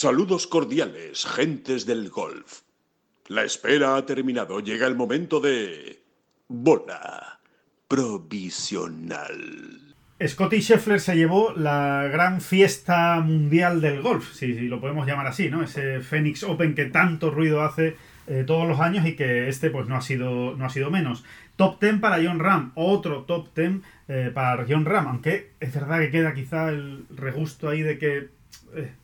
Saludos cordiales, gentes del golf. La espera ha terminado. Llega el momento de... Bola provisional. Scotty Scheffler se llevó la gran fiesta mundial del golf, si, lo podemos llamar así, ¿no? Ese Phoenix Open que tanto ruido hace eh, todos los años y que este pues no ha sido, no ha sido menos. Top 10 para John Ram, otro top 10 eh, para John Ram, aunque es verdad que queda quizá el regusto ahí de que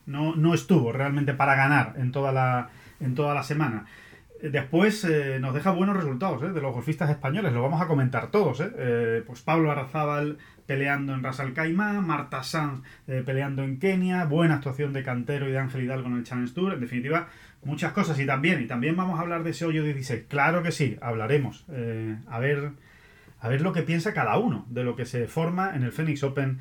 no, no, estuvo realmente para ganar en toda la, en toda la semana. Después eh, nos deja buenos resultados de los golfistas españoles, lo vamos a comentar todos. pues Pablo Arrazábal peleando en Ras Al Khaimah, Marta Sanz peleando en Kenia, buena actuación de Cantero y de Ángel Hidalgo en el Challenge Tour, en definitiva, muchas cosas. Y también, y también vamos a hablar de ese hoyo 16. Claro que sí, hablaremos. a ver a ver lo que piensa cada uno de lo que se forma en el Phoenix Open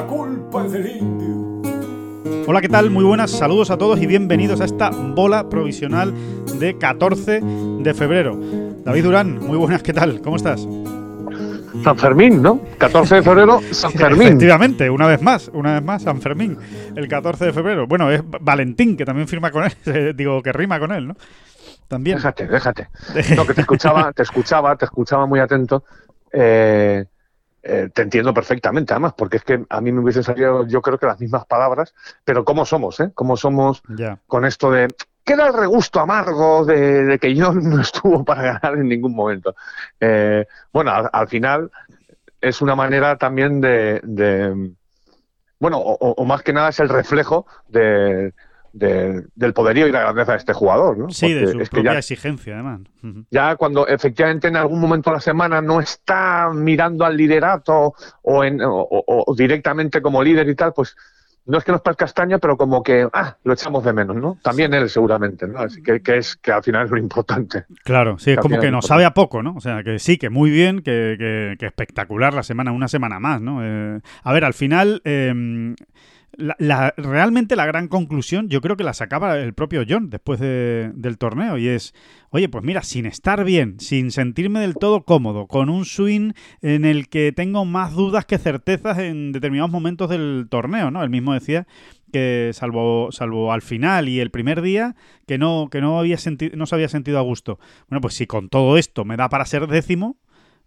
La culpa es del indio. Hola, ¿qué tal? Muy buenas, saludos a todos y bienvenidos a esta bola provisional de 14 de febrero. David Durán, muy buenas, ¿qué tal? ¿Cómo estás? San Fermín, ¿no? 14 de febrero, San Fermín. Efectivamente, una vez más, una vez más, San Fermín, el 14 de febrero. Bueno, es Valentín, que también firma con él, digo, que rima con él, ¿no? También. Déjate, déjate. No, que te escuchaba, te escuchaba, te escuchaba muy atento eh, eh, te entiendo perfectamente, además, porque es que a mí me hubiesen salido, yo creo que las mismas palabras, pero ¿cómo somos, eh? ¿Cómo somos con esto de queda el regusto amargo de, que yo no estuvo para ganar en ningún momento? Eh, bueno, al, final es una manera también de, bueno, o, más que nada es el reflejo de, del poderío y la grandeza de este jugador, ¿no? Sí, de su propia exigencia, además. Ya cuando efectivamente en algún momento de la semana no está mirando al liderato o, en, o, directamente como líder y tal, pues no es que nos parezca castaña, pero como que ah, lo echamos de menos, ¿no? También él seguramente, ¿no? Así que, que, es que al final es lo importante. Claro, sí, es como que nos sabe a poco, ¿no? O sea, que sí, que muy bien, que, que, espectacular la semana, una semana más, ¿no? Eh, a ver, al final... Eh, la, realmente la gran conclusión yo creo que la sacaba el propio John después del torneo y es, oye, pues mira, sin estar bien, sin sentirme del todo cómodo, con un swing en el que tengo más dudas que certezas en determinados momentos del torneo, ¿no? Él mismo decía que salvo, salvo al final y el primer día que no, que no había sentido, no se había sentido a gusto. Bueno, pues si con todo esto me da para ser décimo,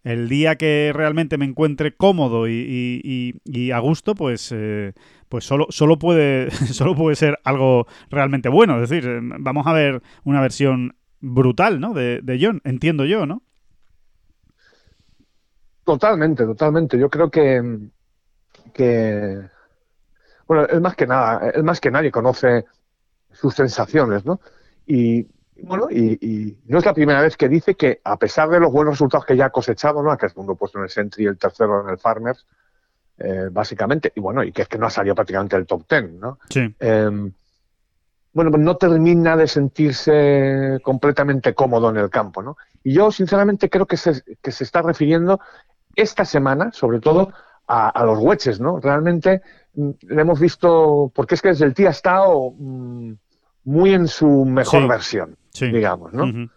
el día que realmente me encuentre cómodo y, y, a gusto, pues, eh, pues solo, solo, puede, solo puede ser algo realmente bueno. Es decir, vamos a ver una versión brutal, ¿no? De, John, entiendo yo, ¿no? Totalmente, totalmente. Yo creo que, que bueno, es más que nada, es más que nadie conoce sus sensaciones, ¿no? Y, bueno, y, no es la primera vez que dice que a pesar de los buenos resultados que ya ha cosechado, ¿no? que es segundo puesto en el Sentry y el tercero en el Farmers, eh, básicamente, y bueno, y que es que no ha salido prácticamente del top ten, ¿no? Sí. Em, bueno, pues no termina de sentirse completamente cómodo en el campo, ¿no? Y yo, sinceramente, creo que se, que se está refiriendo esta semana, sobre todo, a, los hueches, ¿no? Realmente mm, le hemos visto, porque es que desde el tío ha estado mm, muy en su mejor versión digamos, ¿no?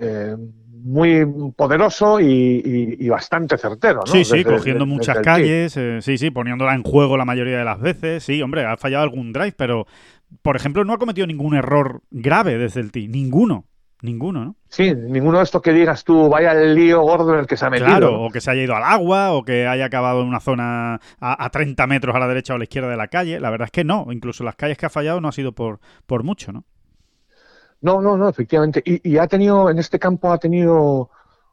Eh, muy poderoso y, bastante certero, ¿no? Sí, sí, cogiendo muchas calles, eh, sí, sí, poniéndola en juego la mayoría de las veces, sí, hombre, ha fallado algún drive, pero, por ejemplo, no ha cometido ningún error grave desde el tee, ninguno. Ninguno, ¿no? Sí, ninguno de estos que digas tú, vaya el lío gordo en el que se ha metido. Claro, o que se haya ido al agua, o que haya acabado en una zona a, a, 30 metros a la derecha o a la izquierda de la calle. La verdad es que no, incluso las calles que ha fallado no ha sido por, por mucho, ¿no? No, no, no, efectivamente. Y, ha tenido, en este campo ha tenido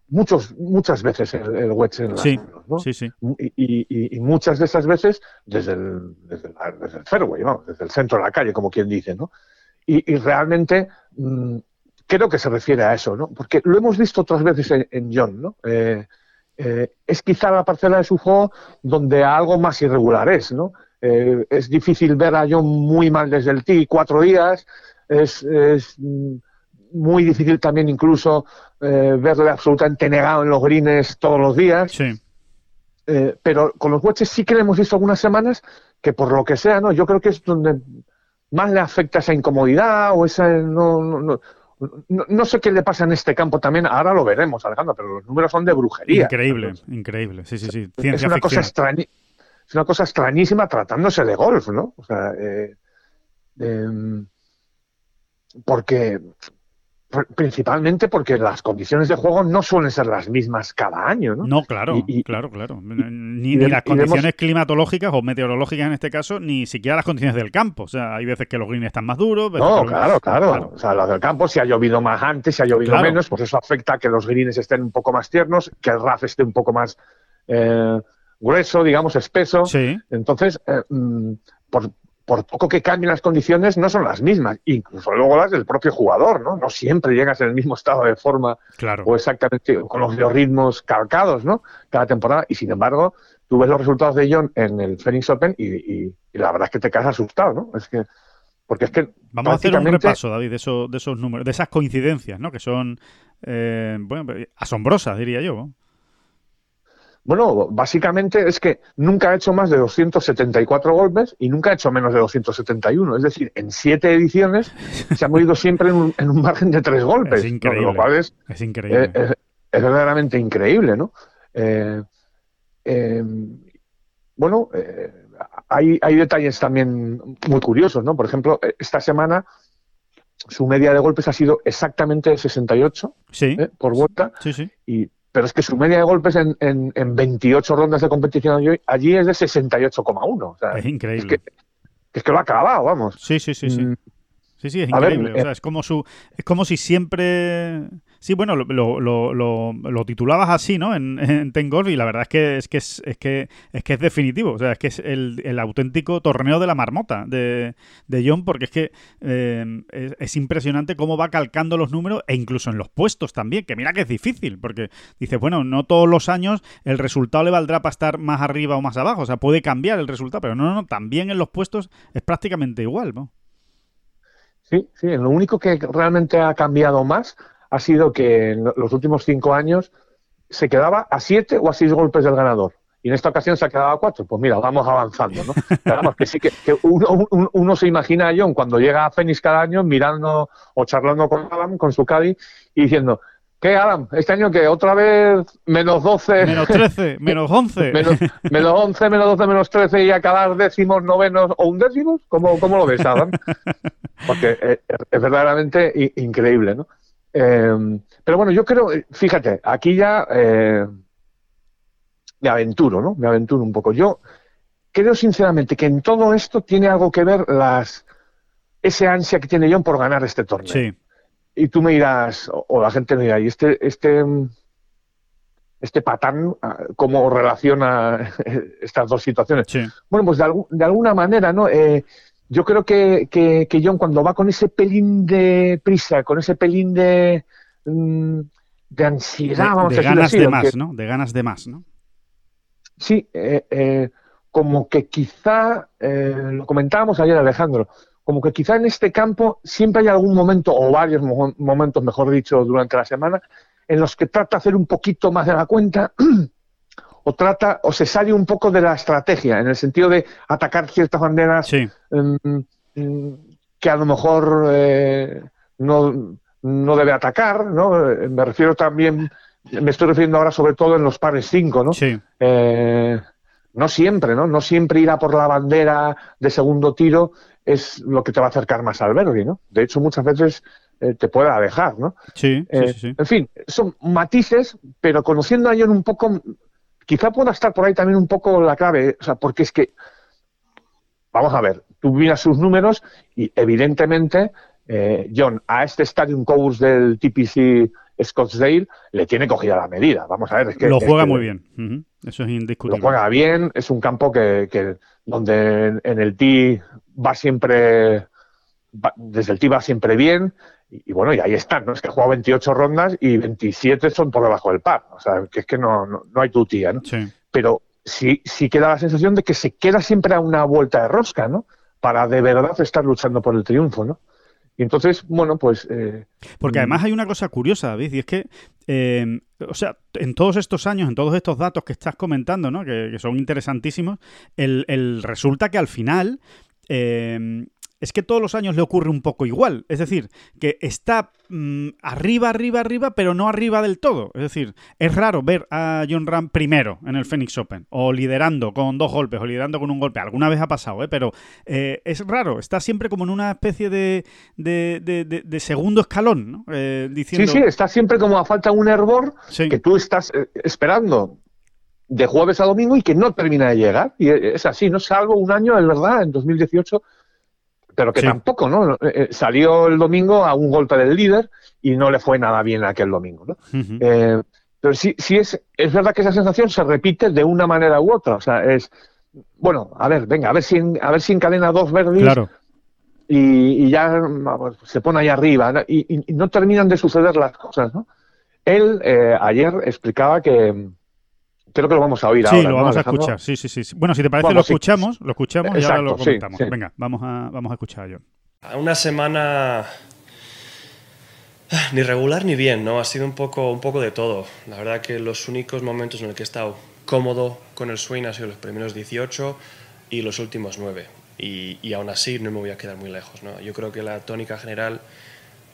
muchos, muchas veces el, el wedge en las sí, ¿no? Sí, sí. Y, muchas de esas veces desde el, desde, el, fairway, vamos, desde el centro de la calle, como quien dice, ¿no? Y, realmente mm, creo que se refiere a eso, ¿no? Porque lo hemos visto otras veces en, John, ¿no? Eh, eh, es quizá la parcela de su juego donde algo más irregular es, ¿no? eh, es difícil ver a John muy mal desde el tee cuatro días, es, es mm, muy difícil también incluso eh, verle absolutamente negado en los greens todos los días. Sí. Eh, pero con los wedges sí que le hemos visto algunas semanas que por lo que sea, ¿no? Yo creo que es donde más le afecta esa incomodidad o esa no, no, no, no, no sé qué le pasa en este campo también, ahora lo veremos, Alejandro, pero los números son de brujería. Increíble, increíble. Sí, sí, sí. es una cosa extrañi- es una cosa extrañísima tratándose de golf, ¿no? O sea, eh, em, porque pr- principalmente porque las condiciones de juego no suelen ser las mismas cada año, ¿no? No, claro, Y- y- claro, claro. Ni, y ni las vemos- condiciones climatológicas o meteorológicas en este caso, ni siquiera las condiciones del campo. O sea, hay veces que los greens están más duros. veces No, los- claro, claro, O sea, lo del campo, si ha llovido más antes, si ha llovido Claro. menos, pues eso afecta a que los greens estén un poco más tiernos, que el RAF esté un poco más eh, grueso, digamos, espeso. Sí, Entonces, eh, mm, por, por poco que cambien las condiciones, no son las mismas, incluso luego las del propio jugador, ¿no? No siempre llegas en el mismo estado de forma claro. o exactamente con los biorritmos calcados, ¿no? Cada temporada. Y sin embargo, tú ves los resultados de John en el Phoenix Open y, y- y la verdad es que te quedas asustado, ¿no? Es que, porque es que Vamos a hacer un repaso, David, de, esos, de esos números, de esas coincidencias, ¿no? Que son, eh, bueno, asombrosas, diría yo. ¿No? Bueno, básicamente es que nunca ha hecho más de 274 golpes y nunca ha hecho menos de 271. Es decir, en siete ediciones se ha movido siempre en un, en un margen de tres golpes. Es increíble. Lo cual es, Es increíble. eh, es, es verdaderamente increíble, ¿no? Eh, eh, bueno, eh, hay, hay detalles también muy curiosos, ¿no? Por ejemplo, eh, esta semana su media de golpes ha sido exactamente 68 sí, por vuelta sí, sí. y, pero es que su media de golpes en, en, en 28 rondas de competición allí, allí es de 68,1. O sea, Es es increíble. que, es que lo ha acabado, vamos. Sí, sí, sí, sí. Mm, Sí, sí, es ver, increíble. eh, o sea, es como su, es como si siempre. Sí, bueno, lo, titulabas así, ¿no? En, en y la verdad es que es que es, es que es que es definitivo. O sea, es que es el, auténtico torneo de la marmota de, de John, porque es que eh, es, es impresionante cómo va calcando los números e incluso en los puestos también. Que mira que es difícil, porque dices, bueno, no todos los años el resultado le valdrá para estar más arriba o más abajo. O sea, puede cambiar el resultado, pero no, no, no, también en los puestos es prácticamente igual, ¿no? Sí, sí, lo único que realmente ha cambiado más ha sido que en los últimos cinco años se quedaba a siete o a seis golpes del ganador. Y en esta ocasión se ha quedado a cuatro. Pues mira, vamos avanzando, ¿no? Vamos, que sí que, que uno, un- uno se imagina a John cuando llega a Phoenix cada año mirando o charlando con Adam, con su caddy, y diciendo, ¿qué Adam? Este año que otra vez menos 12, Menos 13, menos 11. menos, menos 11, menos 12, menos 13 y acabar décimos, novenos o undécimos? ¿Cómo, cómo lo ves, Adam? Porque eh, es verdaderamente increíble, ¿no? Eh, pero bueno, yo creo, eh, fíjate, aquí ya eh, me aventuro, ¿no? Me aventuro un poco. Yo creo sinceramente que en todo esto tiene algo que ver las ese ansia que tiene John por ganar este torneo. Sí, Y tú me dirás, o, o la gente me dirá, ¿y este, este, este patán ah, cómo relaciona estas dos situaciones? sí. Bueno, pues de, de alguna manera, ¿no? Eh, yo creo que, que, que John cuando va con ese pelín de prisa, con ese pelín de, mm, de ansiedad, vamos de a ganas así, de más, ¿no? De ganas de más, ¿no? Sí, eh, eh, como que quizá, eh, lo comentábamos ayer Alejandro, como que quizá en este campo siempre hay algún momento, o varios mo- momentos, mejor dicho, durante la semana, en los que trata de hacer un poquito más de la cuenta, o trata, o se sale un poco de la estrategia, en el sentido de atacar ciertas banderas Sí, mm, mm, que a lo mejor eh, no, no debe atacar, ¿no? Eh, Me refiero también, me estoy refiriendo ahora sobre todo en los pares 5, ¿no? sí, Eh, no siempre, ¿no? No siempre ir a por la bandera de segundo tiro es lo que te va a acercar más al verde, ¿no? De hecho, muchas veces eh, te puede alejar, ¿no? sí, sí, sí, sí. En fin, son matices, pero conociendo a John un poco, quizá pueda estar por ahí también un poco la clave, o sea, porque es que, vamos a ver, tú miras sus números y evidentemente eh, John a este Stadium Course del TPC Scottsdale le tiene cogida la medida. Vamos a ver, es que Lo es juega que muy bien. Eso es Lo indiscutible. juega bien, es un campo que, que donde en, en el tee va siempre, va- desde el tee va siempre bien, y, y bueno, y ahí están, ¿no? Es que juega 28 rondas y 27 son por debajo del par, o sea, que es que no, no, no hay tu tía, ¿no? Sí, Pero sí, sí queda la sensación de que se queda siempre a una vuelta de rosca, ¿no? Para de verdad estar luchando por el triunfo, ¿no? Y entonces, bueno, pues... Eh, Porque mm. además hay una cosa curiosa, David, y es que, eh, o sea, en todos estos años, en todos estos datos que estás comentando, ¿no? Que, que son interesantísimos, el, el resulta que al final... eh, es que todos los años le ocurre un poco igual. Es decir, que está mm, arriba, arriba, arriba, pero no arriba del todo. Es decir, es raro ver a John Ram primero en el Phoenix Open, o liderando con dos golpes, o liderando con un golpe. Alguna vez ha pasado, ¿eh? pero eh, es raro. Está siempre como en una especie de, de, de- de- de segundo escalón, ¿no? Eh, Sí, diciendo, sí, está siempre como a falta un hervor Sí. que tú estás eh, esperando de jueves a domingo y que no termina de llegar. Y es así, ¿no? Salvo un año, es verdad, en 2018, pero que Sí. tampoco, ¿no? Eh, eh, salió el domingo a un golpe del líder y no le fue nada bien aquel domingo, ¿no? Eh, pero sí, sí es, es verdad que esa sensación se repite de una manera u otra. O sea, es, bueno, a ver, venga, a ver si, a ver si encadena dos verdes Claro. y, y ya se pone ahí arriba ¿no? y, y- y no terminan de suceder las cosas, ¿no? Él eh, ayer explicaba que creo que lo vamos a oír Sí, ahora. lo ¿no, vamos a escuchar. Sí, sí, sí. sí. Bueno, si te parece, Vamos, lo sí. escuchamos, lo escuchamos y ahora lo sí, comentamos. sí. Venga, vamos a, vamos a escuchar a John. Una semana ni regular ni bien, ¿no? Ha sido un poco, un poco de todo. La verdad que los únicos momentos en los que he estado cómodo con el swing han sido los primeros 18 y los últimos 9. Y, y aún así no me voy a quedar muy lejos, ¿no? Yo creo que la tónica general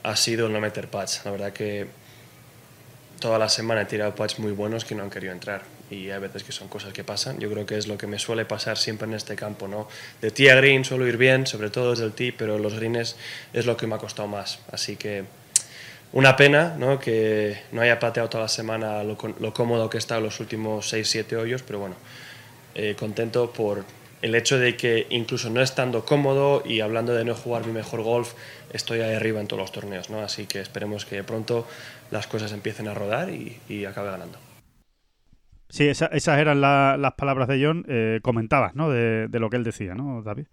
ha sido el no meter patch. La verdad que toda la semana he tirado patch muy buenos que no han querido entrar. Y hay veces que son cosas que pasan. Yo creo que es lo que me suele pasar siempre en este campo, ¿no? De tee a green suelo ir bien, sobre todo desde el tee, pero los greens es lo que me ha costado más. Así que una pena, ¿no? Que no haya pateado toda la semana lo, cómodo que he estado los últimos 6-7 hoyos, pero bueno, eh, contento por el hecho de que incluso no estando cómodo y hablando de no jugar mi mejor golf, estoy ahí arriba en todos los torneos, ¿no? Así que esperemos que pronto las cosas empiecen a rodar y acabe ganando. Sí, esa- esas eran la- las palabras de John. Eh, comentabas, ¿no? De, de lo que él decía, ¿no, David?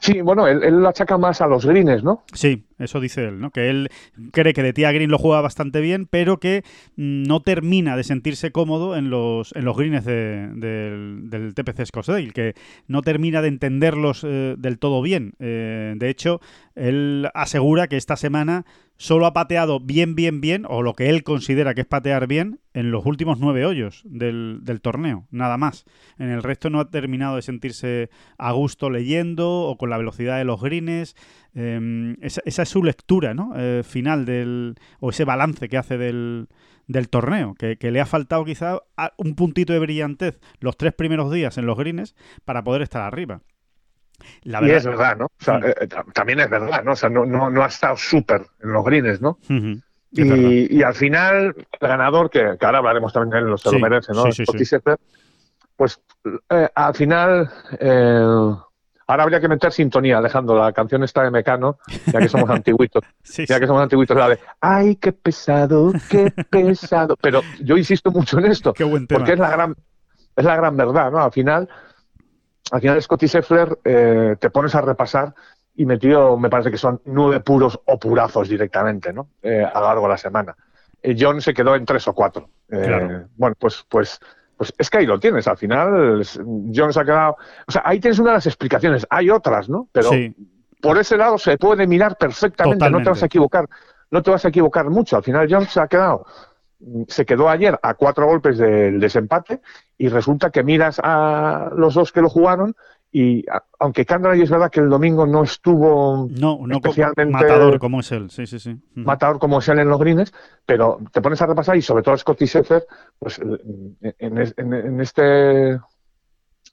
Sí, bueno, él, él lo achaca más a los greens, ¿no? Sí, eso dice él, ¿no? Que él cree que de tía Green lo juega bastante bien, pero que mm, no termina de sentirse cómodo en los, en los greens de- del, del TPC Scottsdale, que no termina de entenderlos eh, del todo bien. Eh, de hecho, él asegura que esta semana solo ha pateado bien, bien, bien, o lo que él considera que es patear bien, en los últimos nueve hoyos del, del torneo, nada más. En el resto no ha terminado de sentirse a gusto leyendo o con la velocidad de los greens. Eh, esa, es su lectura ¿no? Eh, final del, o ese balance que hace del, del torneo, que, que le ha faltado quizá un puntito de brillantez los tres primeros días en los greens para poder estar arriba. La Y es verdad, ¿no? O sea, Mm. eh, ta- también es verdad, ¿no? O sea, no, no, no ha estado súper en los greens, ¿no? Verdad. Y, y al final, el ganador, que, que ahora hablaremos también de él, lo se Sí, lo merece, ¿no? sí, pues eh, al final, eh, ahora habría que meter sintonía, Alejandro, la canción está de Mecano, ya que somos antiguitos, Sí, ya que somos antiguitos, la de, ay, qué pesado, qué pesado. Pero yo insisto mucho en esto, Qué buen tema. porque es la gran, es la gran verdad, ¿no? Al final, al final Scottie Scheffler eh, te pones a repasar y metió, me parece que son nueve puros o purazos directamente, ¿no? Eh, a lo largo de la semana. Eh, John se quedó en tres o cuatro. Claro. Bueno, pues, pues, pues es que ahí lo tienes. Al final, John se ha quedado. O sea, ahí tienes una de las explicaciones. Hay otras, ¿no? Pero Sí, por ese lado se puede mirar perfectamente. No te vas Totalmente. a equivocar. No te vas a equivocar mucho. Al final, John se ha quedado. Se quedó ayer a cuatro golpes del desempate y resulta que miras a los dos que lo jugaron y aunque Candray es verdad que el domingo no estuvo no, no especialmente matador como es él. Sí, sí, sí. Matador como es él en los greens, pero te pones a repasar y sobre todo Scottie Scheffler, pues en- en este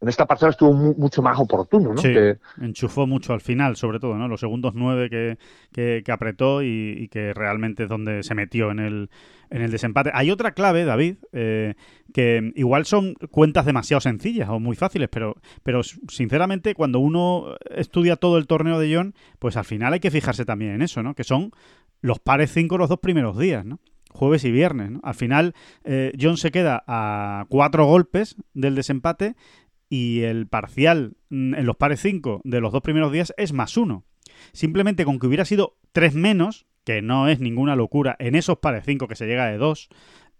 en esta parcela estuvo mu- mucho más oportuno, ¿no? Sí. Que- Enchufó mucho al final, sobre todo, ¿no? Los segundos nueve que, que- que apretó y, y que realmente es donde se metió en el, en el desempate. Hay otra clave, David, eh, que igual son cuentas demasiado sencillas o muy fáciles, pero, pero sinceramente cuando uno estudia todo el torneo de John, pues al final hay que fijarse también en eso, ¿no? Que son los pares 5 los dos primeros días, ¿no? Jueves y viernes, ¿no? Al final, eh, John se queda a cuatro golpes del desempate y el parcial mm, en los pares 5 de los dos primeros días es más uno. Simplemente con que hubiera sido tres menos, que no es ninguna locura, en esos pares 5 que se llega de dos,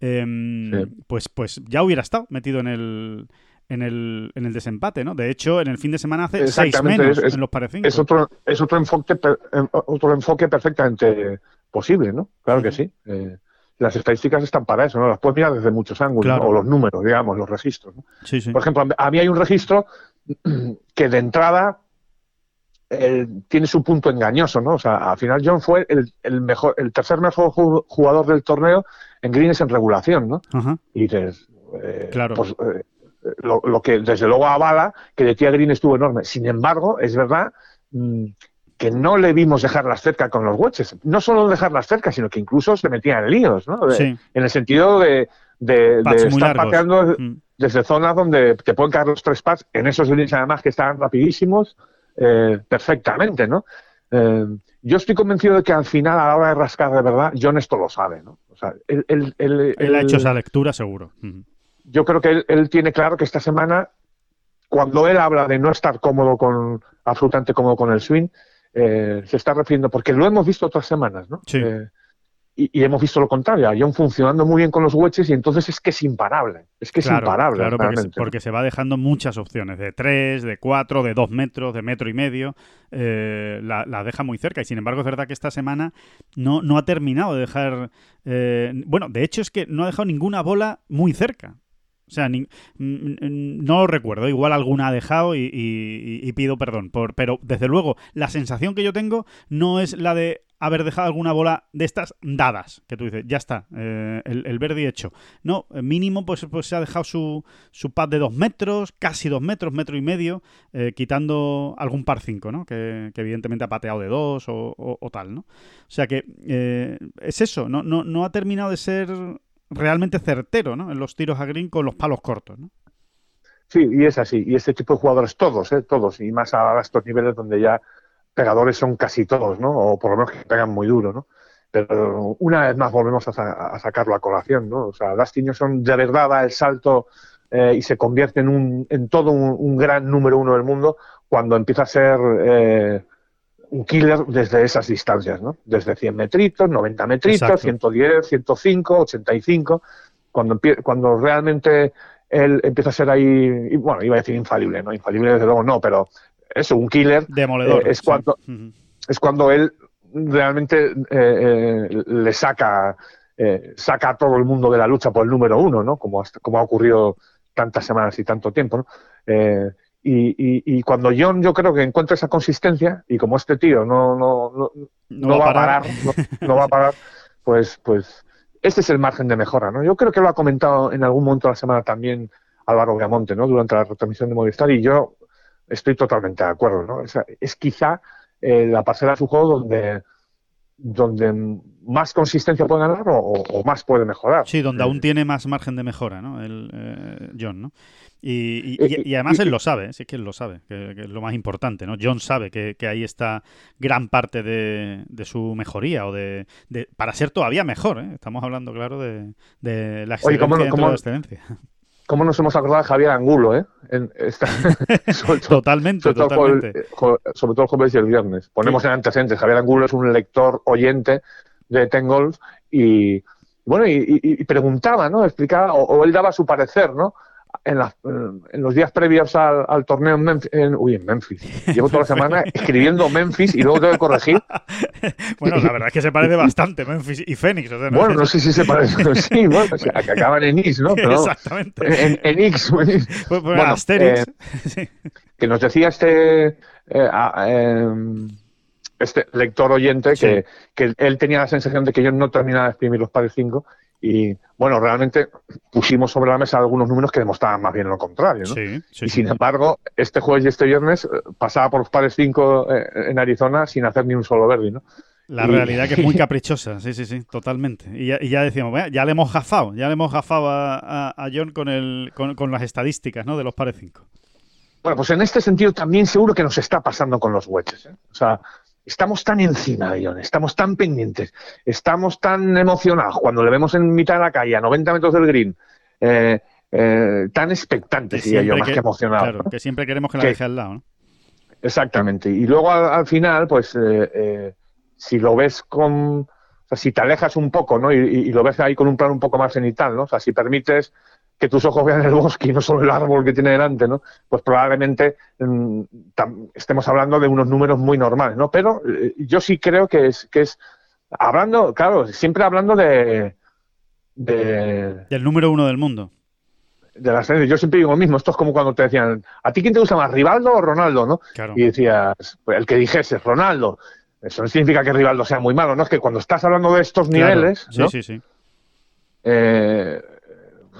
em, Sí. pues, pues ya hubiera estado metido en el, en el, en el desempate, ¿no? De hecho, en el fin de semana hace seis menos en los par Es otro, es otro enfoque, otro enfoque perfectamente posible, ¿no? Claro que sí. Eh, las estadísticas están para eso, ¿no? Las puedes mirar desde muchos ángulos, o los números, digamos, los registros. Por ejemplo, a mí hay un registro que de entrada eh, tiene su punto engañoso, ¿no? O sea, al final John fue el, mejor, el tercer mejor jugador del torneo en greens en regulación, ¿no? Y dices, eh, claro. Pues, eh, lo, que desde luego avala que de tía Green estuvo enorme. Sin embargo, es verdad mm, que no le vimos dejarlas cerca con los wedges. No solo dejarlas cerca, sino que incluso se metía en líos, ¿no? En el sentido de, de, estar pateando mm. desde zonas donde te pueden caer los tres pads, en esos greens además que están rapidísimos, eh, perfectamente, ¿no? Eh, yo estoy convencido de que al final, a la hora de rascar de verdad, John esto lo sabe, ¿no? O sea, él, él, ha hecho esa lectura seguro. Yo creo que él, tiene claro que esta semana, cuando él habla de no estar cómodo con, absolutamente cómodo con el swing, eh, se está refiriendo, porque lo hemos visto otras semanas, ¿no? Sí y, hemos visto lo contrario, John funcionando muy bien con los wedges y entonces es que es imparable, es que es imparable. Claro, porque, se va dejando muchas opciones, de 3, de 4, de 2 metros, de metro y medio, eh, la, deja muy cerca y sin embargo es verdad que esta semana no, no ha terminado de dejar, eh, bueno, de hecho es que no ha dejado ninguna bola muy cerca. O sea, no lo recuerdo. Igual alguna ha dejado y, pido perdón. Por, pero desde luego, la sensación que yo tengo no es la de haber dejado alguna bola de estas dadas, que tú dices, ya está, eh, el, el verde hecho. No, eh, mínimo pues, pues se ha dejado su, su pad de dos metros, casi dos metros, metro y medio, eh, quitando algún par cinco, ¿no? Que, evidentemente ha pateado de dos o, tal, ¿no? O sea que es eso, no, no, no ha terminado de ser realmente certero, ¿no? En los tiros a green con los palos cortos, ¿no? Sí, y es así. Y este tipo de jugadores, todos, ¿eh? todos, y más a estos niveles donde ya pegadores son casi todos, ¿no? O por lo menos que pegan muy duro, ¿no? Pero una vez más volvemos a, sacarlo a colación, ¿no? O sea, Dustin son de verdad da el salto eh, y se convierte en, un, en todo un, gran número uno del mundo cuando empieza a ser eh, un killer desde esas distancias, ¿no? Desde 100 metritos, 90 metritos, 110, 105, 85, cuando, cuando realmente él empieza a ser ahí, y bueno, iba a decir infalible, ¿no? Infalible desde luego no, pero eso, un killer, Demoledor, eh, es, cuando, es cuando él realmente eh, eh, le saca, saca a todo el mundo de la lucha por el número uno, ¿no? Como, como ha ocurrido tantas semanas y tanto tiempo, ¿no? Y, y, cuando John yo creo que encuentra esa consistencia y como este tío no, no, no, va, a parar, no, va a parar, pues, pues este es el margen de mejora, ¿no? Yo creo que lo ha comentado en algún momento de la semana también Álvaro Viamonte, ¿no? Durante la retransmisión de Movistar y yo estoy totalmente de acuerdo, ¿no? es quizá eh, la parcela de su juego donde, donde más consistencia puede ganar o, más puede mejorar. Sí, donde aún tiene más margen de mejora, ¿no? El, eh, John, ¿no? Y, y, además él lo sabe, sí que él lo sabe, que, es lo más importante, ¿no? John sabe que, que ahí está gran parte de, de su mejoría o de, de, para ser todavía mejor, ¿eh? Estamos hablando, claro, de, de la excelencia Oye, ¿cómo, excelencia. ¿Cómo nos hemos acordado de Javier Angulo, eh? totalmente, sobre totalmente. Todo el, sobre todo el jueves y el viernes. Ponemos en antecedentes. Javier Angulo es un lector oyente de Ten Golf y, bueno, y, preguntaba, ¿no? Explicaba, o, él daba su parecer, ¿no? En, en, los días previos al, torneo en Memphis, uy, en Memphis. Llevo toda la semana escribiendo Memphis y luego tengo que corregir. bueno, la verdad es que se parece bastante Memphis y Phoenix. bueno, no sé si se parece. Sí, bueno, o sea, que acaban en X, ¿no? Exactamente. En, en X. Pues, bueno, Asterix. Eh, que nos decía este. Eh, este lector oyente que, que, él tenía la sensación de que yo no terminaba de exprimir los padres 5 y bueno, realmente pusimos sobre la mesa algunos números que demostraban más bien lo contrario. ¿no? y sin embargo, este jueves y este viernes eh, pasaba por los pares 5 eh, en Arizona sin hacer ni un solo verde. ¿no? La realidad que es muy caprichosa, sí, sí, sí, totalmente. Y ya, y ya decíamos, ya le hemos gafado, ya le hemos gafado a, a, John con, el, con, las estadísticas ¿no? de los pares 5. Bueno, pues en este sentido también seguro que nos está pasando con los wedges. ¿eh? O sea, estamos tan encima de John, estamos tan pendientes, estamos tan emocionados cuando le vemos en mitad de la calle, a 90 metros del green, eh, eh, tan expectantes, diría yo, más que, emocionados. Claro, que siempre queremos que la deje al lado. ¿no? Exactamente. Y luego al, final, pues, eh, si lo ves con. O sea, si te alejas un poco, ¿no? Y, lo ves ahí con un plan un poco más cenital, ¿no? O sea, si permites que tus ojos vean el bosque y no solo el árbol que tiene delante, ¿no? Pues probablemente mm, estemos hablando de unos números muy normales, ¿no? Pero eh, yo sí creo que es, que es hablando, claro, siempre hablando de, de, Del número uno del mundo. de las yo siempre digo lo mismo, esto es como cuando te decían, ¿a ti quién te gusta más, Rivaldo o Ronaldo, no? Claro. Y decías, pues, el que dijese, Ronaldo. Eso no significa que Rivaldo sea muy malo, ¿no? Es que cuando estás hablando de estos Claro. niveles, Sí, sí, sí. Eh,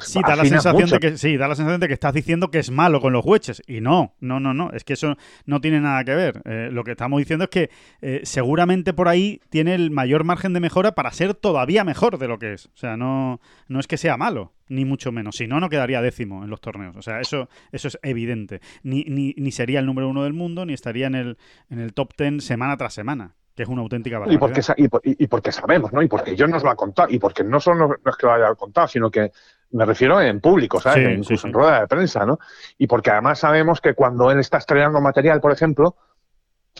Sí, da la sensación mucho. de que sí, da la sensación de que estás diciendo que es malo con los wedges y no, no, no, no, es que eso no tiene nada que ver. Eh, lo que estamos diciendo es que eh, seguramente por ahí tiene el mayor margen de mejora para ser todavía mejor de lo que es. O sea, no, no es que sea malo, ni mucho menos. Si no, no quedaría décimo en los torneos. O sea, eso, eso es evidente. Ni, ni, ni sería el número uno del mundo, ni estaría en el, en el top ten semana tras semana, que es una auténtica Y barbaridad. porque, y, por- y- y porque sabemos, ¿no? Y porque yo nos lo ha contado. Y porque no solo no, no es que lo haya contado, sino que me refiero en público, ¿sabes? Sí, Incluso sí, en rueda de prensa, ¿no? Y porque además sabemos que cuando él está estrenando material, por ejemplo,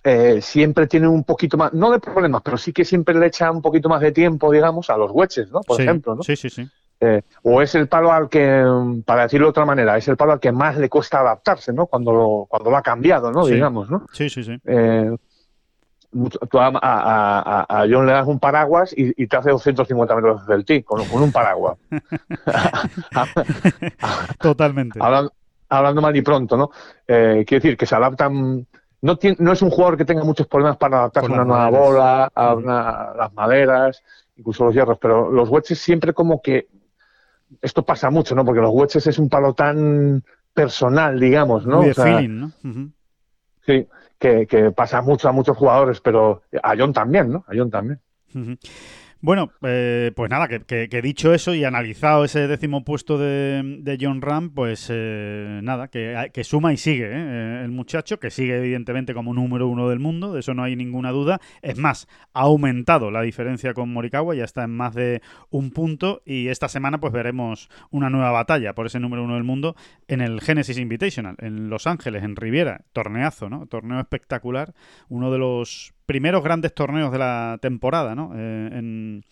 eh, siempre tiene un poquito más, no de problemas, pero sí que siempre le echa un poquito más de tiempo, digamos, a los wedges, ¿no? Por ejemplo, ¿no? Sí, sí, sí. Eh, o es el palo al que, para decirlo de otra manera, es el palo al que más le cuesta adaptarse, ¿no? Cuando lo, cuando lo ha cambiado, ¿no? Sí. Digamos, ¿no? Sí, sí, sí. Eh, tú a, a- a- a John le das un paraguas y, y te hace 250 metros del tee con, con un paraguas. Totalmente. hablando, hablando mal y pronto, ¿no? Eh, quiero decir que se adaptan. No, tiene- no es un jugador que tenga muchos problemas para adaptarse a una nueva maderas. bola, a, una- las maderas, incluso los hierros, pero los wedges siempre como que. Esto pasa mucho, ¿no? Porque los wedges es un palo tan personal, digamos, ¿no? Muy de O sea, feeling, ¿no? Sí, que, que pasa mucho a muchos jugadores, pero a John también, ¿no? A John también. Bueno, eh, pues nada, que, que- que dicho eso y analizado ese décimo puesto de, John Ram, pues eh, nada, que, que suma y sigue ¿eh? el muchacho, que sigue evidentemente como número uno del mundo, de eso no hay ninguna duda. Es más, ha aumentado la diferencia con Morikawa, ya está en más de un punto y esta semana pues veremos una nueva batalla por ese número uno del mundo en el Genesis Invitational, en Los Ángeles, en Riviera, torneazo, ¿no? Torneo espectacular, uno de los primeros grandes torneos de la temporada, ¿no? Eh, en,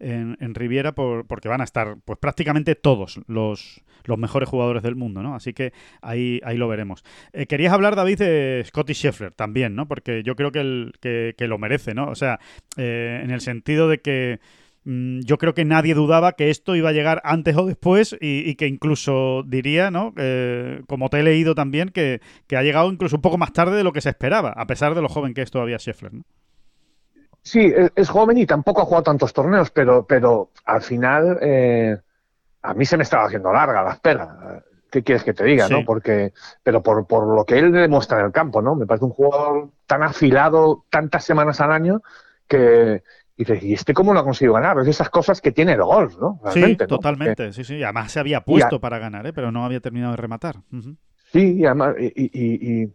en, en Riviera por- porque van a estar pues prácticamente todos los, los mejores jugadores del mundo, ¿no? Así que ahí, ahí lo veremos. Eh, querías hablar, David, de Scotty Scheffler también, ¿no? Porque yo creo que, el, que, que lo merece, ¿no? O sea, eh, en el sentido de que yo creo que nadie dudaba que esto iba a llegar antes o después y, y que incluso diría, ¿no? Eh, como te he leído también, que, que ha llegado incluso un poco más tarde de lo que se esperaba, a pesar de lo joven que es todavía Scheffler, ¿no? Sí, es, es joven y tampoco ha jugado tantos torneos, pero, pero al final eh, a mí se me estaba haciendo larga la espera. ¿Qué quieres que te diga, Sí. no? Porque, pero por, por lo que él demuestra en el campo, ¿no? Me parece un jugador tan afilado tantas semanas al año que y dices, ¿y este cómo lo ha conseguido ganar? Es esas cosas que tiene el golf, ¿no? Sí, totalmente, sí, sí. Y Además se había puesto para ganar, ¿eh? pero no había terminado de rematar. Sí, y, además, y, y-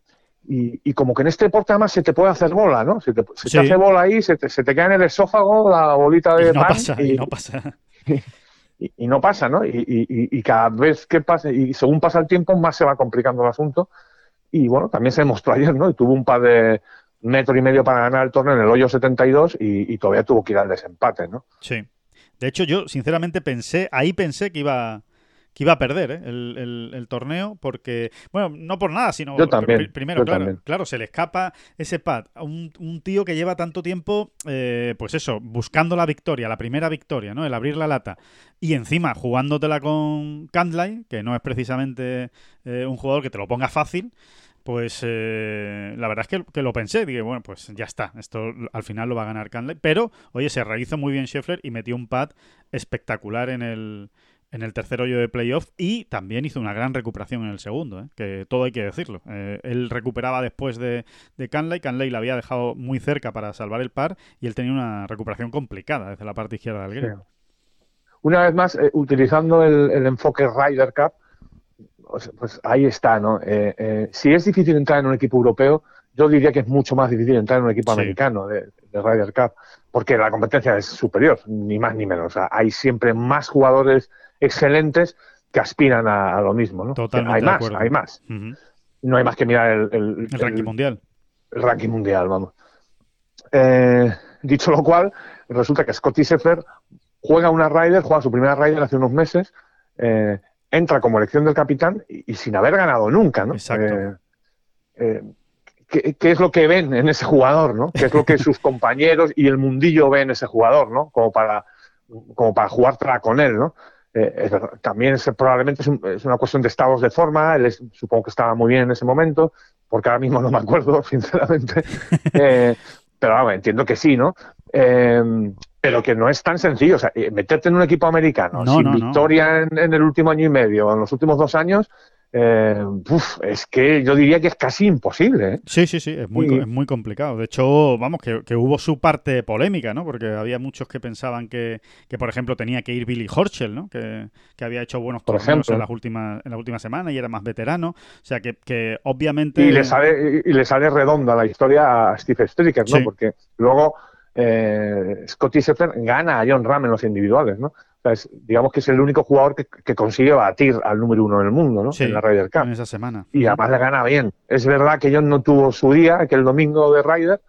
y- y- como que en este deporte además se te puede hacer bola, ¿no? Se te, se te Sí. hace bola ahí, se te, se te cae en el esófago la bolita de Y no pan pasa, y, no pasa. y- no pasa, ¿no? Y, y- y- y cada vez que pasa, y según pasa el tiempo, más se va complicando el asunto. Y bueno, también se demostró ayer, ¿no? Y tuvo un par de metro y medio para ganar el torneo en el hoyo 72 y, y todavía tuvo que ir al desempate, ¿no? Sí. De hecho, yo sinceramente pensé, ahí pensé que iba, que iba a perder ¿eh? el, el- el torneo, porque, bueno, no por nada, sino Yo también, pri- primero, yo claro, también. claro, se le escapa ese pad a un, un tío que lleva tanto tiempo, eh, pues eso, buscando la victoria, la primera victoria, ¿no? El abrir la lata. Y encima jugándotela con Candlay, que no es precisamente eh, un jugador que te lo ponga fácil. Pues eh, la verdad es que, que lo pensé, dije, bueno, pues ya está, esto al final lo va a ganar Canley, pero oye, se realizó muy bien Scheffler y metió un pad espectacular en el, en el tercer hoyo de playoff y también hizo una gran recuperación en el segundo, ¿eh? que todo hay que decirlo. Eh, él recuperaba después de, de Canley, Canley le había dejado muy cerca para salvar el par y él tenía una recuperación complicada desde la parte izquierda del green. Una vez más, eh, utilizando el, el enfoque Ryder Cup, pues ahí está, ¿no? Eh, eh, si es difícil entrar en un equipo europeo, yo diría que es mucho más difícil entrar en un equipo Sí. americano de, de Ryder Cup, porque la competencia es superior, ni más ni menos. O sea, hay siempre más jugadores excelentes que aspiran a, a lo mismo, ¿no? Totalmente hay de más, acuerdo. hay más. No hay más que mirar el, el- El ranking el- mundial. el ranking mundial, vamos. Eh, dicho lo cual, resulta que Scotty Scheffler juega una Ryder, juega su primera Ryder hace unos meses, eh, entra como elección del capitán y, sin haber ganado nunca, ¿no? Exacto. Eh, eh, ¿qué, qué, es lo que ven en ese jugador, ¿no? ¿Qué es lo que sus compañeros y el mundillo ven en ese jugador, ¿no? Como para, como para jugártela con él, ¿no? Eh, también es, probablemente es, un, es, una cuestión de estados de forma, él es, supongo que estaba muy bien en ese momento, porque ahora mismo no me acuerdo, sinceramente, eh, pero vamos, entiendo que sí, ¿no? Eh, pero que no es tan sencillo, o sea, eh, meterte en un equipo americano No, sin no, no. victoria en, en el último año y medio, en los últimos dos años, eh, uf, es que yo diría que es casi imposible. ¿eh? Sí, sí, sí, es muy, es muy complicado. De hecho, vamos, que, que hubo su parte polémica, ¿no? Porque había muchos que pensaban que, que, por ejemplo, tenía que ir Billy Horschel, ¿no? Que, que había hecho buenos Por torneos ejemplo. en las últimas en la última semana y era más veterano. O sea, que, que obviamente... Y le sale, y le sale redonda la historia a Steve Stricker, ¿no? Sí. Porque luego eh, Scotty Scheffler gana a John Ram en los individuales, ¿no? O sea, es- digamos que es el único jugador que, que consigue batir al número uno del mundo, ¿no? Sí, en la Ryder Cup. en esa semana. Y además le gana bien. Es verdad que John no tuvo su día, que el domingo de Ryder,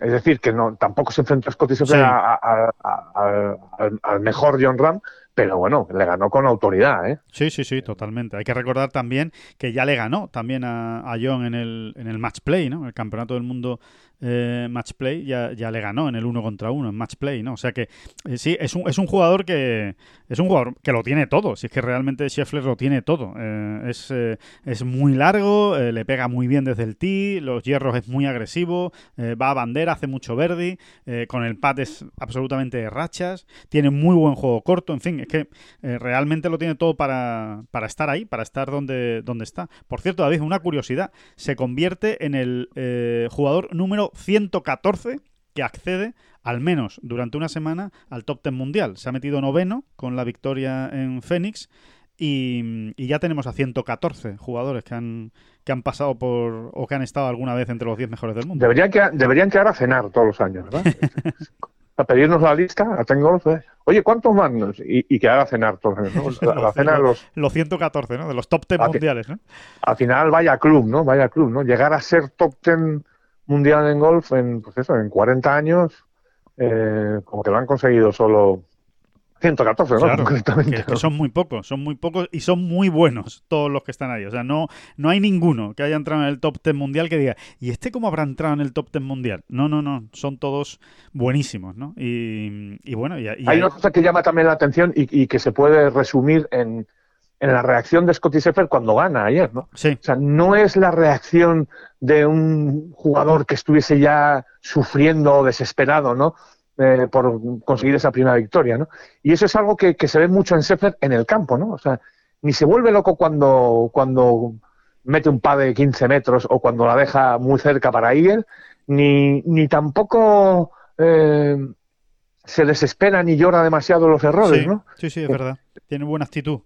es decir, que no tampoco se enfrentó a Scotty Scheffler Sí. a- a- a- a- al, al mejor John Ram, pero bueno, le ganó con autoridad, ¿eh? Sí, sí, sí, totalmente. Hay que recordar también que ya le ganó también a, a John en el, en el match play, ¿no? El campeonato del mundo eh, match play ya, ya le ganó en el uno contra uno, en match play, ¿no? O sea que eh, sí, es un, es un jugador que es un jugador que lo tiene todo. Si es que realmente Scheffler lo tiene todo. Eh, es, eh, es muy largo, le pega muy bien desde el tee, los hierros es muy agresivo, va a bandera, hace mucho verdi, con el pad es absolutamente de rachas, tiene muy buen juego corto, en fin, es que realmente lo tiene todo para, para estar ahí, para estar donde, donde está. Por cierto, David, una curiosidad, se convierte en el jugador número 114 que accede al menos durante una semana al top 10 mundial. Se ha metido noveno con la victoria en Phoenix y, y ya tenemos a 114 jugadores que han, que han pasado por o que han estado alguna vez entre los 10 mejores del mundo. Deberían, que, deberían quedar a cenar todos los años, ¿verdad? a pedirnos la lista a Ten Golf, ¿eh? Oye, ¿cuántos van? Y, y quedar a cenar todos los años, ¿no? La, la cena de los... Los 114, ¿no? De los top 10 Ah, que- mundiales, ¿no? Al final, vaya club, ¿no? Vaya club, ¿no? Llegar a ser top 10 mundial en golf en, pues eso, en 40 años, eh, como que lo han conseguido solo 114, ¿no? Claro, Concretamente, que, que ¿no? son muy pocos, son muy pocos y son muy buenos todos los que están ahí. O sea, no, no hay ninguno que haya entrado en el top 10 mundial que diga, ¿y este cómo habrá entrado en el top 10 mundial? No, no, no, son todos buenísimos, ¿no? Y, y bueno, y, y Hay hay- una cosa que llama también la atención y, y que se puede resumir en, en la reacción de Scotty Scheffler cuando gana ayer, ¿no? Sí, O sea, no es la reacción de un jugador que estuviese ya sufriendo o desesperado, ¿no? Eh, por conseguir esa primera victoria, ¿no? Y eso es algo que, que se ve mucho en Scheffler en el campo, ¿no? O sea, ni se vuelve loco cuando, cuando mete un pa de 15 metros o cuando la deja muy cerca para Eagle, ni, ni tampoco eh, se desespera ni llora demasiado los errores, sí, ¿no? sí, sí, es verdad. Tiene buena actitud.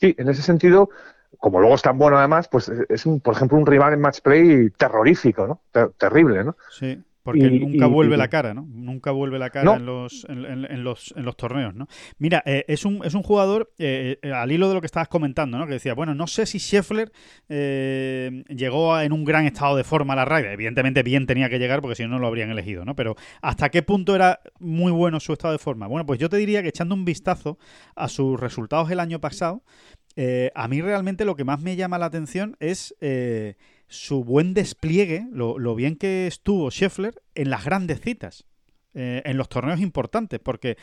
Sí, en ese sentido, como luego es tan bueno además, pues es, un, por ejemplo, un rival en match play terrorífico, ¿no? Ter- terrible, ¿no? Sí. Porque Y- nunca y- vuelve y- la cara, ¿no? Nunca vuelve la cara No. en, los, en, en- en los, en los torneos, ¿no? Mira, eh, es, un, es un jugador, eh, eh, al hilo de lo que estabas comentando, ¿no? Que decía, bueno, no sé si Scheffler eh, llegó a- en un gran estado de forma a la Ryder. Evidentemente bien tenía que llegar porque si no, no lo habrían elegido, ¿no? Pero ¿hasta qué punto era muy bueno su estado de forma? Bueno, pues yo te diría que echando un vistazo a sus resultados el año pasado, a mí realmente lo que más me llama la atención es su buen despliegue, lo, bien que estuvo Scheffler en las grandes citas, eh, en los torneos importantes, porque,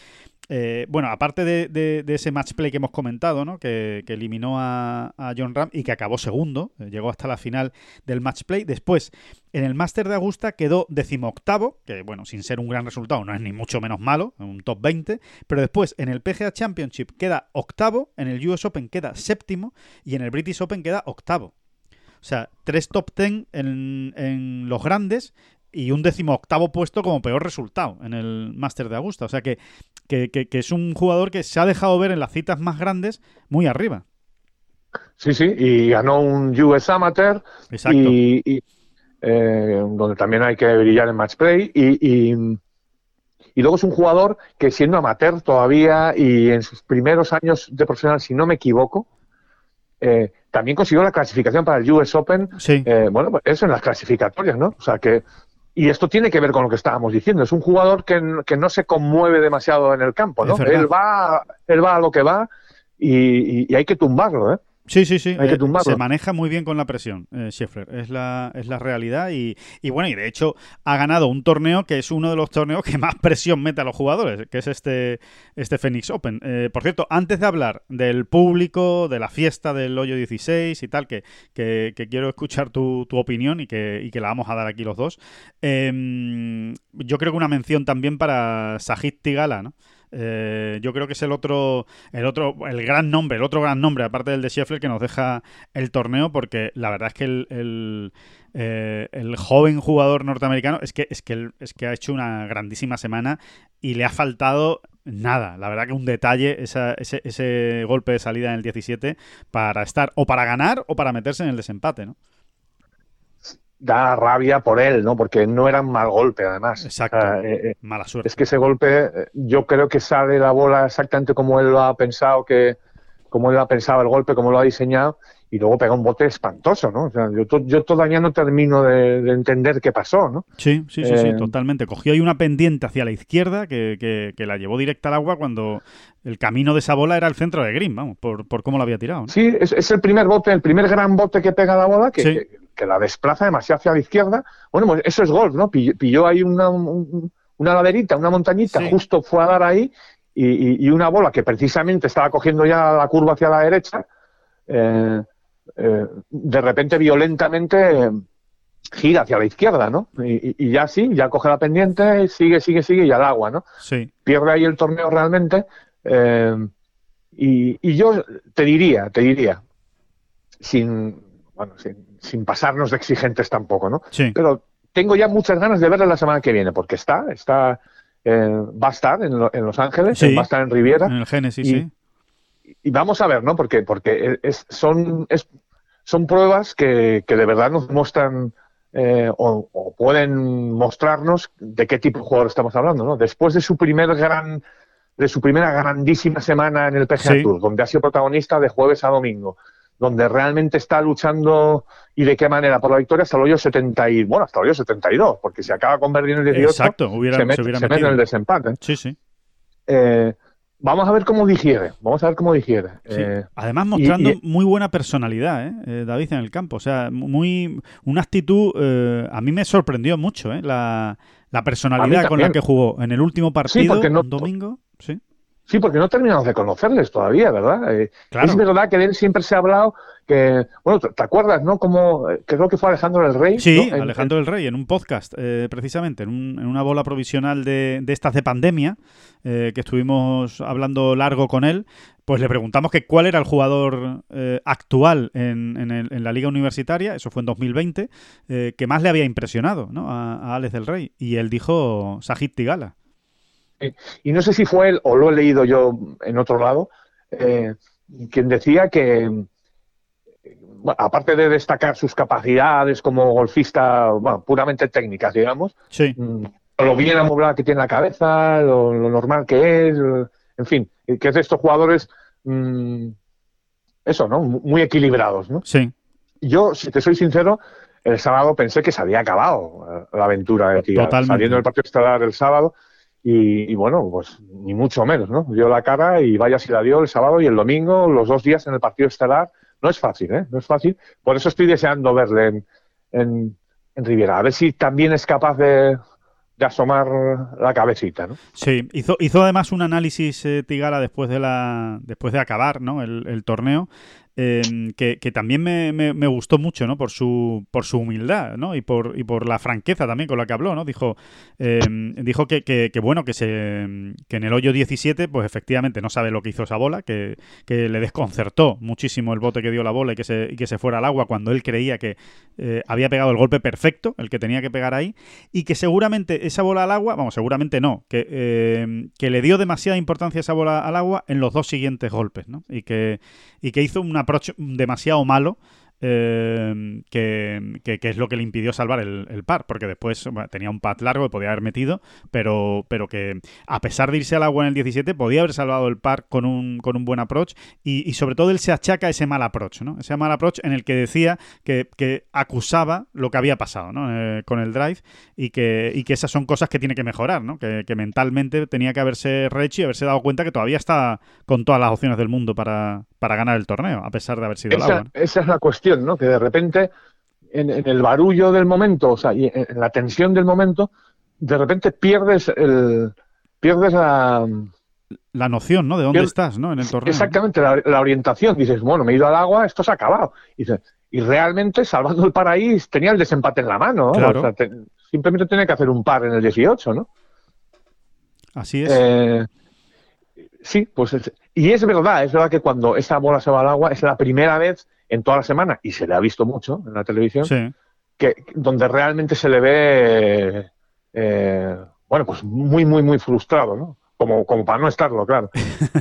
eh, bueno, aparte de, ese match play que hemos comentado, ¿no? que, eliminó a, a John Ram y que acabó segundo, eh, llegó hasta la final del match play, después en el Master de Augusta quedó decimoctavo, que bueno, sin ser un gran resultado, no es ni mucho menos malo, un top 20, pero después en el PGA Championship queda octavo, en el US Open queda séptimo y en el British Open queda octavo. O sea, tres top ten en, en los grandes y un décimo octavo puesto como peor resultado en el Master de Augusta. O sea que, que, que- que es un jugador que se ha dejado ver en las citas más grandes muy arriba. Sí, sí, y ganó un US Amateur Exacto. y, y, eh, donde también hay que brillar en match play y, y, y luego es un jugador que siendo amateur todavía y en sus primeros años de profesional, si no me equivoco, eh, también consiguió la clasificación para el US Open Sí, eh, bueno, pues eso en las clasificatorias, ¿no? O sea que. Y esto tiene que ver con lo que estábamos diciendo. Es un jugador que, que no se conmueve demasiado en el campo, ¿no? Él va, él va a lo que va y, y hay que tumbarlo, ¿eh? Sí, sí, sí. Hay que Eh, tumbarlo. se maneja muy bien con la presión, eh, Scheffler. Es la, es la realidad. Y, y bueno, y de hecho ha ganado un torneo que es uno de los torneos que más presión mete a los jugadores, que es este, este Phoenix Open. Eh, por cierto, antes de hablar del público, de la fiesta del hoyo 16 y tal, que, que- que quiero escuchar tu, tu opinión y que, y que la vamos a dar aquí los dos, eh, yo creo que una mención también para Sajid Tigala, ¿no? Eh, yo creo que es el otro, el otro, el gran nombre, el otro gran nombre, aparte del de Scheffler, que nos deja el torneo, porque la verdad es que el, el, eh, el joven jugador norteamericano es que, es, que, es que ha hecho una grandísima semana y le ha faltado nada. La verdad que un detalle, esa- ese, ese golpe de salida en el 17 para estar o para ganar o para meterse en el desempate, ¿no? Da rabia por él, ¿no? Porque no era un mal golpe, además. Exacto. Eh, eh, Mala suerte. es que ese golpe, eh, yo creo que sale la bola exactamente como él lo ha pensado que, como él ha pensado el golpe, como lo ha diseñado, y luego pega un bote espantoso, ¿no? O sea, yo, to- yo todavía no termino de, de entender qué pasó, ¿no? Sí, sí, sí, sí, Eh, totalmente. Cogió ahí una pendiente hacia la izquierda que, que- que la llevó directa al agua cuando el camino de esa bola era el centro de green, vamos, por, por cómo lo había tirado. ¿no? Sí, es, es el primer bote, el primer gran bote que pega la bola, que, Sí. que- que la desplaza demasiado hacia la izquierda. Bueno, pues eso es golf, ¿no? Pilló, pilló ahí una, un- una laderita, una montañita, Sí. justo fue a dar ahí, y, y- y una bola que precisamente estaba cogiendo ya la curva hacia la derecha, eh, eh, de repente violentamente eh, gira hacia la izquierda, ¿no? Y, ya sí, ya coge la pendiente, sigue, sigue, sigue y al agua, ¿no? Sí, pierde ahí el torneo realmente. eh, y, y yo te diría, te diría, sin, bueno, sin, sin pasarnos de exigentes tampoco, ¿no? sí. Pero tengo ya muchas ganas de verla la semana que viene, porque está, está, eh, va a estar en, lo- en Los Ángeles, Sí. va a estar en Riviera, En el Génesis, y- sí. Y vamos a ver, ¿no? Porque, porque es, son, es- son pruebas que, que de verdad nos muestran eh, o, o pueden mostrarnos de qué tipo de jugador estamos hablando, ¿no? Después de su primer gran, de su primera grandísima semana en el PGA Sí. Tour, donde ha sido protagonista de jueves a domingo, donde realmente está luchando y de qué manera por la victoria hasta el hoyo 70 y, bueno, hasta el hoyo 72, porque si acaba con Berlín el 18, Exacto, hubiera, se se, mete, hubiera se mete metido. en el desempate. Sí, sí. Eh, vamos a ver cómo digiere, vamos a ver cómo digiere. sí. Eh, Además mostrando y- muy buena personalidad, ¿eh? Eh, David, en el campo. O sea, muy una actitud... eh, a mí me sorprendió mucho, ¿eh? La, la personalidad con la que jugó en el último partido, no- un domingo. Sí, Sí, porque no terminamos de conocerles todavía, ¿verdad? Eh, Claro. Es verdad que de él siempre se ha hablado que, bueno, ¿te te acuerdas, no? Como, eh, creo que fue Alejandro el Rey. Sí, ¿no? En- Alejandro del Rey, en un podcast, eh, precisamente, en, un- en una bola provisional de, de estas de pandemia, eh, que estuvimos hablando largo con él, pues le preguntamos que cuál era el jugador eh, actual en, en el- en la liga universitaria, eso fue en 2020, eh, que más le había impresionado ¿no? a, a Alex del Rey. Y él dijo Sajid Tigala. Y no sé si fue él o lo he leído yo en otro lado, eh, quien decía que, bueno, aparte de destacar sus capacidades como golfista, bueno, puramente técnicas, digamos, Sí, mm, lo bien amoblada que tiene la cabeza, lo, lo normal que es, en fin, eh, que es de estos jugadores, mm, eso, ¿no? Muy equilibrados, ¿no? sí, Yo, si te soy sincero, el sábado pensé que se había acabado eh, la aventura de Totalmente. saliendo del partido estelar el sábado. Y, y bueno, pues ni mucho menos, ¿no? Dio la cara y vaya si la dio el sábado y el domingo, los dos días en el partido estelar. No es fácil, ¿eh? No es fácil. Por eso estoy deseando verle en, en, en Riviera. A ver si también es capaz de, de asomar la cabecita, ¿no? Sí, hizo, hizo además un análisis eh, Tigala después de la después de acabar ¿no? el, el torneo eh, que, también me, gustó mucho ¿no? por su por su humildad ¿no? y por y por la franqueza también con la que habló ¿no? dijo eh, dijo que, que- bueno que se que en el hoyo 17 pues efectivamente no sabe lo que hizo esa bola que, le desconcertó muchísimo el bote que dio la bola y que se, y que se fuera al agua cuando él creía que eh, había pegado el golpe perfecto el que tenía que pegar ahí y que seguramente esa bola al agua, vamos, seguramente no, que, eh, que le dio demasiada importancia esa bola al agua en los dos siguientes golpes, ¿no? Y que, y que hizo un demasiado malo eh, que, que- es lo que le impidió salvar el, par, porque después tenía un pad largo que podía haber metido, pero, pero que a pesar de irse al agua en el 17, podía haber salvado el par con un, con un buen approach y, y sobre todo él se achaca ese mal approach, ¿no? Ese mal approach en el que decía que, que acusaba lo que había pasado, ¿no? Eh, con el drive y que, y que esas son cosas que tiene que mejorar, ¿no? Que, que mentalmente tenía que haberse rehecho y haberse dado cuenta que todavía está con todas las opciones del mundo para, para ganar el torneo, a pesar de haber sido el agua. Esa, ¿no? esa es la cuestión, ¿no? Que de repente, en, en el barullo del momento, o sea, y en, en la tensión del momento, de repente pierdes el pierdes la La noción, ¿no? De dónde estás, ¿no? En el torneo. ¿no? exactamente la, la orientación. Dices, bueno, me he ido al agua, esto se ha acabado. Y, dices, y realmente, salvando el paraíso, tenía el desempate en la mano. ¿no? Claro. O sea, te- simplemente tenía que hacer un par en el 18, ¿no? Así es. Eh, sí, pues es- y es verdad, es verdad que cuando esa bola se va al agua es la primera vez en toda la semana, y se le ha visto mucho en la televisión, sí. que donde realmente se le ve, eh, bueno, pues muy, muy, muy frustrado, ¿no? Como, como para no estarlo, claro.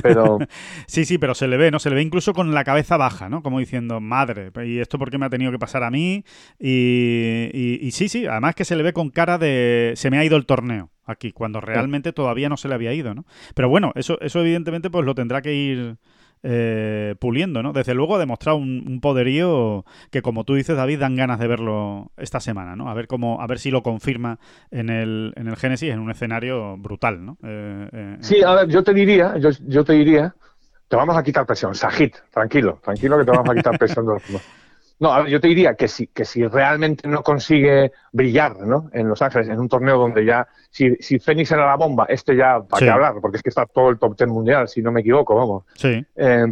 Pero Sí, sí, pero se le ve, ¿no? Se le ve incluso con la cabeza baja, ¿no? Como diciendo, madre, ¿y esto por qué me ha tenido que pasar a mí? Y, y- y sí, sí, además que se le ve con cara de se me ha ido el torneo aquí, cuando realmente todavía no se le había ido, ¿no? Pero bueno, eso, eso evidentemente pues lo tendrá que ir eh, puliendo, ¿no? Desde luego ha demostrado un, un poderío que, como tú dices, David, dan ganas de verlo esta semana, ¿no? A ver cómo, a ver si lo confirma en el, en el Génesis en un escenario brutal, ¿no? Eh, eh, sí, a ver, yo te diría, yo, yo te diría, te vamos a quitar presión, Sajid, tranquilo, tranquilo que te vamos a quitar presión de los demás. No, yo te diría que si, que si realmente no consigue brillar ¿no? en Los Ángeles, en un torneo donde ya, si, si Fénix era la bomba, este ya, ¿para Sí. qué hablar? Porque es que está todo el top ten mundial, si no me equivoco, vamos. sí, Eh,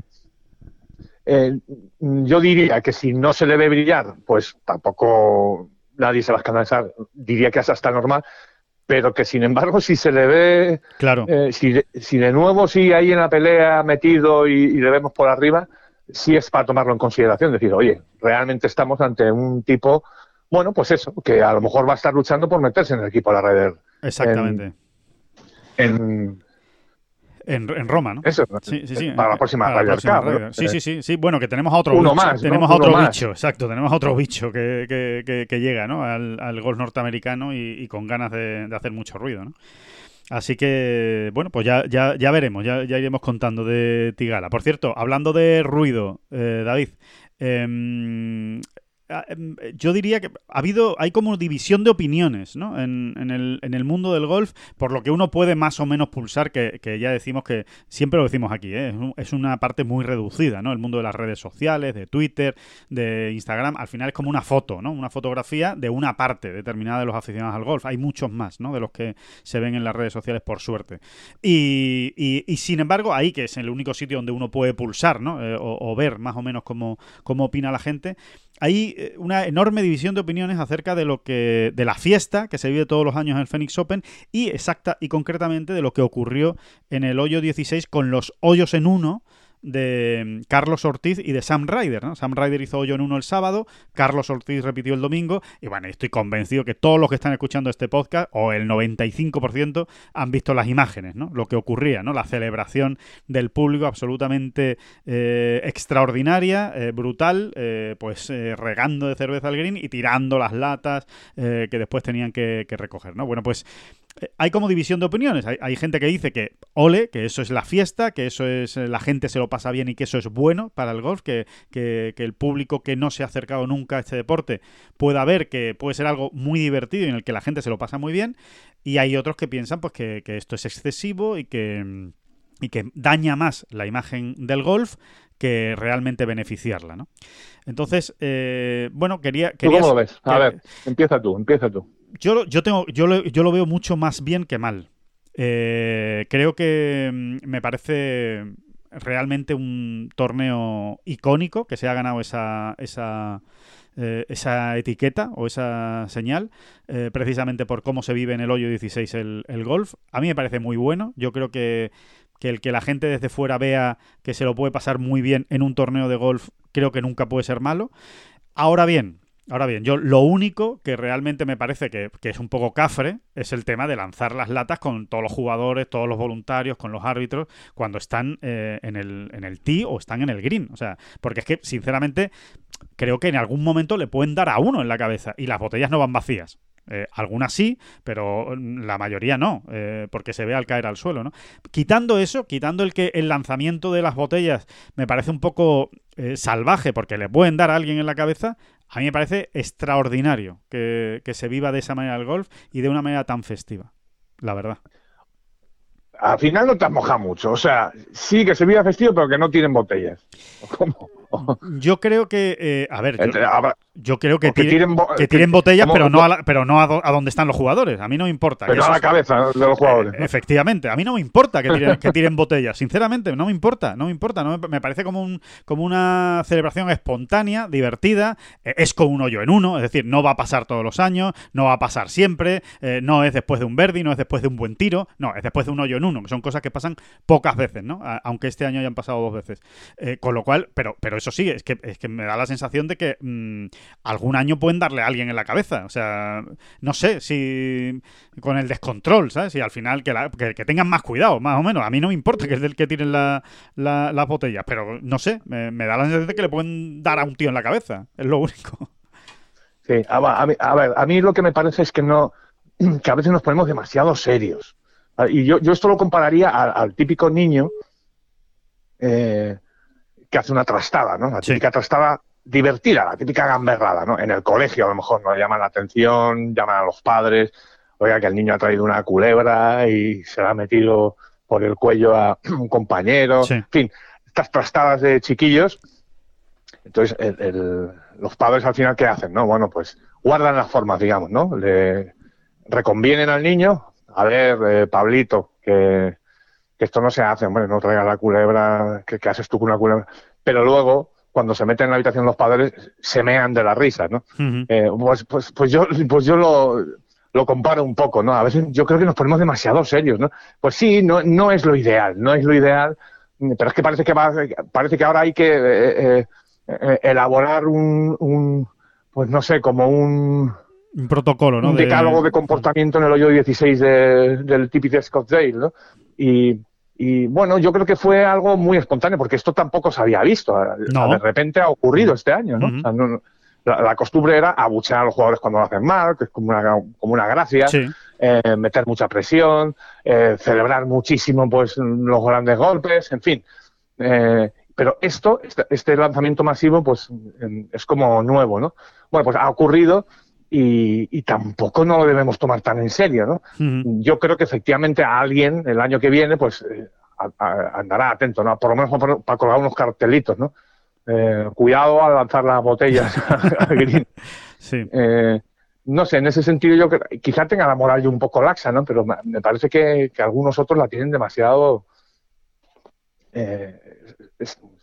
eh, yo diría que si no se le ve brillar, pues tampoco nadie se va a escandalizar. Diría que es hasta normal, pero que sin embargo, si se le ve, claro. eh, si, de- si de nuevo sigue ahí en la pelea metido y, y le vemos por arriba, sí es para tomarlo en consideración. Decir, oye, realmente estamos ante un tipo, bueno, pues eso, que a lo mejor va a estar luchando por meterse en el equipo de la red Exactamente. en En, en Roma, ¿no? eso, Sí, sí, sí. para la próxima Para la próxima Cup, ¿no? Ryder. Sí, sí, sí, sí. Bueno, que tenemos a otro Uno bicho. más, ¿no? Tenemos a Uno otro más. bicho, exacto. Tenemos a otro bicho que, que- que- que llega, ¿no? Al, al golf norteamericano y, y con ganas de, de hacer mucho ruido, ¿no? Así que, bueno, pues ya, ya, ya veremos, ya, ya iremos contando de Tigala. Por cierto, hablando de ruido, eh, David, em, yo diría que ha habido, hay como división de opiniones, ¿no? En, el, en el mundo del golf, por lo que uno puede más o menos pulsar, que, que ya decimos que siempre lo decimos aquí, ¿eh? es una parte muy reducida, ¿no? El mundo de las redes sociales, de Twitter, de Instagram, al final es como una foto, ¿no? Una fotografía de una parte determinada de los aficionados al golf. Hay muchos más, ¿no? De los que se ven en las redes sociales, por suerte. Y, y- y, sin embargo, ahí, que es el único sitio donde uno puede pulsar, ¿no? Eh, o, o ver más o menos cómo, cómo opina la gente, hay eh, una enorme división de opiniones acerca de lo que de la fiesta que se vive todos los años en el Phoenix Open y exacta y concretamente de lo que ocurrió en el hoyo 16 con los hoyos en uno de mm, Carlos Ortiz y de Sam Ryder. ¿no? Sam Ryder hizo hoyo en uno el sábado, Carlos Ortiz repitió el domingo y bueno, estoy convencido que todos los que están escuchando este podcast, o el 95%, han visto las imágenes, ¿no? lo que ocurría, ¿no? la celebración del público absolutamente eh, extraordinaria, eh, brutal, eh, pues eh, regando de cerveza al green y tirando las latas que después tenían que, que recoger. ¿no? Bueno, pues hay como división de opiniones. Hay, hay gente que dice que ole, que eso es la fiesta, que eso es eh, la gente se lo pasa bien y que eso es bueno para el golf, que, que- que el público que no se ha acercado nunca a este deporte pueda ver que puede ser algo muy divertido y en el que la gente se lo pasa muy bien. Y hay otros que piensan pues que, que esto es excesivo y que, y que daña más la imagen del golf que realmente beneficiarla, ¿no? Entonces, eh, bueno, quería... ¿Tú quería cómo lo ves? A que- ver, empieza tú, empieza tú. Yo, yo, tengo, yo, lo, yo lo veo mucho más bien que mal. Eh, creo que mm, me parece realmente un torneo icónico que se ha ganado esa, esa, eh, esa etiqueta o esa señal, eh, precisamente por cómo se vive en el hoyo 16 el, el golf. A mí me parece muy bueno. Yo creo que, que el que la gente desde fuera vea que se lo puede pasar muy bien en un torneo de golf, creo que nunca puede ser malo. Ahora bien, ahora bien, yo lo único que realmente me parece que, es un poco cafre es el tema de lanzar las latas con todos los jugadores, todos los voluntarios, con los árbitros, cuando están eh, en el, en el tee o están en el green. O sea, porque es que, sinceramente, creo que en algún momento le pueden dar a uno en la cabeza y las botellas no van vacías. Eh, algunas sí, pero la mayoría no, eh, porque se ve al caer al suelo, ¿no? Quitando eso, quitando el que el lanzamiento de las botellas me parece un poco eh, salvaje porque le pueden dar a alguien en la cabeza, a mí me parece extraordinario que, que se viva de esa manera el golf y de una manera tan festiva, la verdad al final no te mojado mucho. O sea, sí que se viva festivo, pero que no tienen botellas. ¿Cómo? Yo creo que, eh, a ver, yo, creo que, tiren, que tiren botellas, pero no, a, pero no a, donde están los jugadores. A mí no me importa. Pero a la cabeza de los jugadores. efectivamente, a mí no me importa que tiren, que tiren botellas. Sinceramente, no me importa, no me importa. No me, parece como, un, como una celebración espontánea, divertida. Eh, es con un hoyo en uno, es decir, no va a pasar todos los años, no va a pasar siempre, eh, no es después de un verdi, no es después de un buen tiro, no, es después de un hoyo en uno, que son cosas que pasan pocas veces, ¿no? aunque este año hayan pasado dos veces. con lo cual, pero, pero eso sí, es que, es que me da la sensación de que mm, algún año pueden darle a alguien en la cabeza. O sea, no sé si con el descontrol, ¿sabes? Y al final que, que, tengan más cuidado, más o menos. A mí no me importa que es del que tiren la, las botellas, pero no sé, me, da la sensación de que le pueden dar a un tío en la cabeza. Es lo único. Sí, a, ver, a mí lo que me parece es que no que a veces nos ponemos demasiado serios. Y yo, yo esto lo compararía al, típico niño eh, que hace una trastada, ¿no? La típica trastada divertida, la típica gamberrada, ¿no? En el colegio a lo mejor no llaman la atención, llaman a los padres, oiga que el niño ha traído una culebra y se la ha metido por el cuello a un compañero, en fin, estas trastadas de chiquillos. Entonces, los padres al final, ¿qué hacen? No, bueno, pues guardan las formas, digamos, ¿no? Le reconvienen al niño, a ver, eh, Pablito, que que esto no se hace, hombre, no traigas la culebra, ¿qué, haces tú con una culebra? Pero luego, cuando se meten en la habitación los padres, se mean de la risa, ¿no? Eh, pues, pues, pues, yo, pues yo lo, lo comparo un poco, ¿no? A veces yo creo que nos ponemos demasiado serios, ¿no? Pues sí, no, no es lo ideal, no es lo ideal, pero es que parece que, va, parece que ahora hay que eh, eh, elaborar un, un, pues no sé, como un... Un protocolo, ¿no? Un decálogo de, comportamiento en el hoyo 16 del típico Scottsdale, ¿no? Y, y bueno, yo creo que fue algo muy espontáneo, porque esto tampoco se había visto. De repente ha ocurrido este año, ¿no? la, costumbre era abuchear a los jugadores cuando lo hacen mal, que es como una, como una gracia, eh, meter mucha presión, eh, celebrar muchísimo pues los grandes golpes, en fin. Eh, pero esto, este, este, lanzamiento masivo, pues es como nuevo, ¿no? Bueno, pues ha ocurrido y, tampoco no lo debemos tomar tan en serio, ¿no? Yo creo que efectivamente a alguien el año que viene, pues eh, andará atento, ¿no? Por lo menos para, colgar unos cartelitos, ¿no? Eh, cuidado al lanzar las botellas Sí. Eh, no sé, en ese sentido yo creo, quizá tenga la moral yo un poco laxa, ¿no? Pero me parece que, algunos otros la tienen demasiado...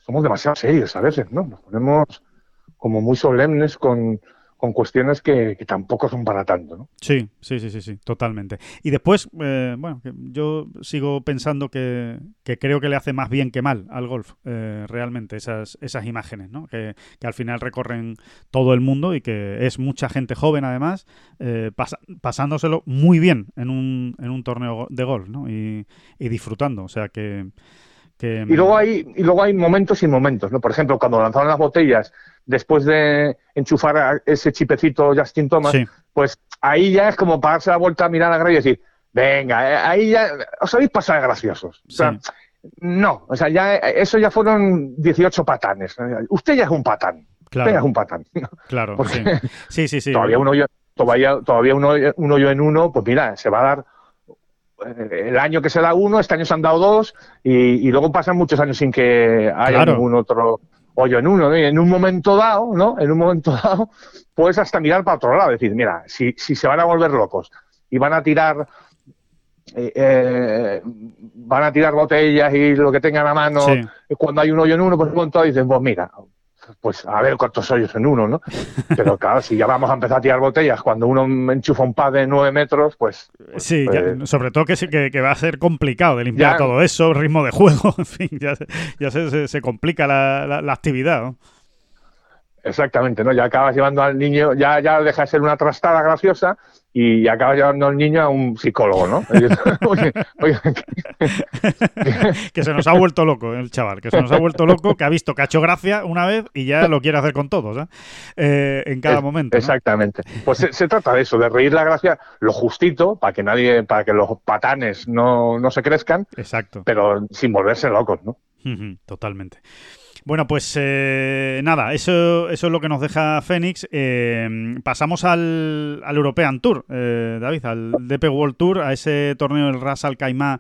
somos demasiado serios a veces, ¿no? Nos ponemos como muy solemnes con, con cuestiones que, tampoco son para tanto, ¿no? Sí, sí, sí, sí, sí, totalmente. Y después, eh, bueno, yo sigo pensando que, creo que le hace más bien que mal al golf, eh, realmente, esas, esas imágenes, ¿no? Que, al final recorren todo el mundo y que es mucha gente joven, además, eh, pasándoselo muy bien en un, en un torneo de golf, ¿no? Y, disfrutando, o sea que... Y, luego hay, y luego hay momentos y momentos, ¿no? Por ejemplo, cuando lanzaron las botellas después de enchufar ese chipecito Justin Thomas, pues ahí ya es como para darse la vuelta a mirar a la y decir, venga, eh, ahí ya os habéis pasado graciosos. O sea, no, o sea, ya eso ya fueron 18 patanes. Usted ya es un patán. Claro. Usted ya es un patán. Claro, sí. sí, sí, Todavía uno todavía, todavía uno, uno yo en uno, pues mira, se va a dar el año que se da uno, este año se han dado dos, y, luego pasan muchos años sin que haya ningún otro yo en uno, en un momento dado, ¿no? En un momento dado, puedes hasta mirar para otro lado, decir, mira, si, si se van a volver locos y van a tirar eh, eh, van a tirar botellas y lo que tengan a mano cuando hay un hoyo en uno, pues pronto dicen, pues mira, pues a ver cuántos hoyos en uno, ¿no? Pero claro, si ya vamos a empezar a tirar botellas cuando uno enchufa un pad de nueve metros, pues... pues sí, pues sobre todo que, que, va a ser complicado de limpiar todo eso, ritmo de juego, en fin, ya, ya se, se, complica la, la, actividad, ¿no? Exactamente, ¿no? Ya acabas llevando al niño, ya, ya deja de ser una trastada graciosa y acaba llevando al niño a un psicólogo, ¿no? Oye, oye, que se nos ha vuelto loco el chaval, que se nos ha vuelto loco, que ha visto que ha hecho gracia una vez y ya lo quiere hacer con todos, ¿eh? Eh, en cada momento. ¿no? Exactamente. Pues se, se, trata de eso, de reír la gracia lo justito para que nadie, para que los patanes no, no se crezcan. Exacto. Pero sin volverse locos, ¿no? Totalmente. Bueno, pues eh, nada, eso, es lo que nos deja Fénix. Eh, pasamos al, al, European Tour, eh, David, al DP World Tour, a ese torneo del Ras Al Khaimah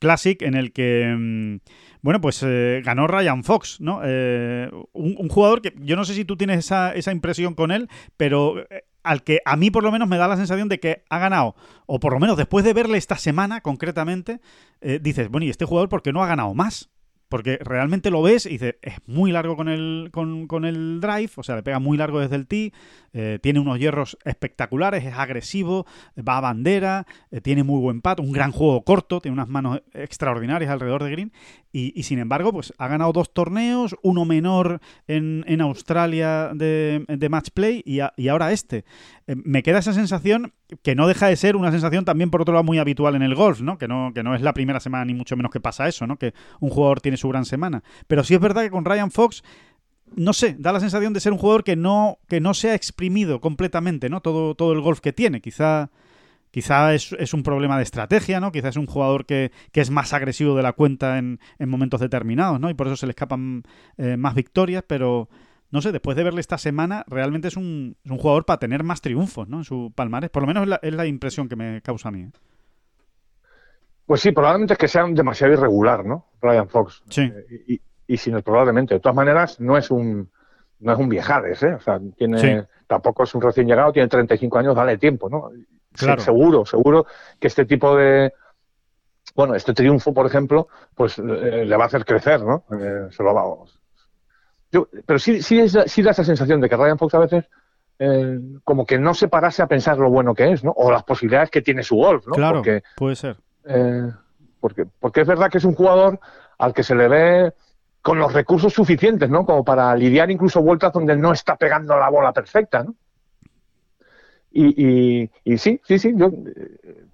Classic en el que, mm, bueno, pues eh, ganó Ryan Fox, ¿no? Un, jugador que yo no sé si tú tienes esa, esa impresión con él, pero al que a mí por lo menos me da la sensación de que ha ganado, o por lo menos después de verle esta semana concretamente, dices, bueno, ¿y este jugador por qué no ha ganado más? Porque realmente lo ves y dices, es muy largo con el, con, con el drive, o sea, le pega muy largo desde el tee, eh, tiene unos hierros espectaculares, es agresivo, va a bandera, eh, tiene muy buen pato, un gran juego corto, tiene unas manos extraordinarias alrededor de Green. Y, y sin embargo, pues ha ganado dos torneos, uno menor en, en Australia de, de match play y, y ahora este. Eh, me queda esa sensación que no deja de ser una sensación también, por otro lado, muy habitual en el golf, ¿no? Que no, que no es la primera semana ni mucho menos que pasa eso, ¿no? Que un jugador tiene su gran semana. Pero sí es verdad que con Ryan Fox no sé, da la sensación de ser un jugador que no, que no se ha exprimido completamente, ¿no? Todo, todo el golf que tiene. Quizá, quizá es, es un problema de estrategia, ¿no? Quizá es un jugador que, que es más agresivo de la cuenta en, en, momentos determinados, ¿no? Y por eso se le escapan eh, más victorias, pero no sé, después de verle esta semana, realmente es un, es un jugador para tener más triunfos, ¿no? En su palmarés. Por lo menos es la, es la impresión que me causa a mí. ¿eh? Pues sí, probablemente es que sea demasiado irregular, ¿no? Ryan Fox. Sí. Eh, y, y sin el probablemente. De todas maneras, no es un no es un viejades, ¿eh? O sea, tiene, sí. tampoco es un recién llegado, tiene 35 años, dale tiempo, ¿no? Claro. Seguro, seguro que este tipo de, bueno, este triunfo, por ejemplo, pues eh, le va a hacer crecer, ¿no? Eh, se lo vamos. Yo, pero sí, sí, es, sí da esa sensación de que Ryan Fox a veces eh, como que no se parase a pensar lo bueno que es, ¿no? O las posibilidades que tiene su golf, ¿no? Claro, porque, puede ser. Porque, porque es verdad que es un jugador al que se le ve con los recursos suficientes, ¿no? Como para lidiar incluso vueltas donde no está pegando la bola perfecta, ¿no? Y, y, y sí, sí, sí, yo, eh,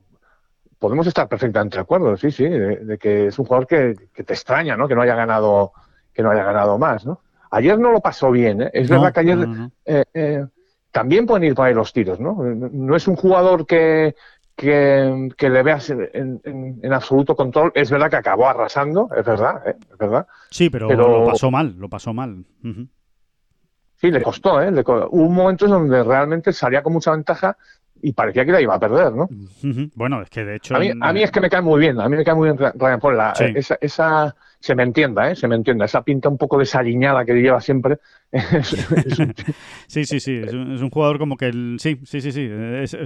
podemos estar perfectamente de acuerdo, sí, sí, de, de que es un jugador que, que, te extraña, ¿no? Que no haya ganado, que no haya ganado más, ¿no? Ayer no lo pasó bien, ¿eh? Es no, verdad que ayer no, no. Eh, eh, también pueden ir por ahí los tiros, ¿no? No es un jugador que, que, que, le veas en, en, en, absoluto control. Es verdad que acabó arrasando, es verdad, ¿eh? es verdad. Sí, pero, pero, lo pasó mal, lo pasó mal. Uh -huh. Sí, le costó, ¿eh? Le co Hubo momentos donde realmente salía con mucha ventaja y parecía que la iba a perder, ¿no? Bueno, es que de hecho... A mí, a mí, es que me cae muy bien, a mí me cae muy bien Ryan Paul. La, sí. esa, esa, se me entienda, ¿eh? Se me entienda. Esa pinta un poco desaliñada que lleva siempre. es, es un... sí, sí, sí. Es un, es un, jugador como que... El, sí, sí, sí, sí.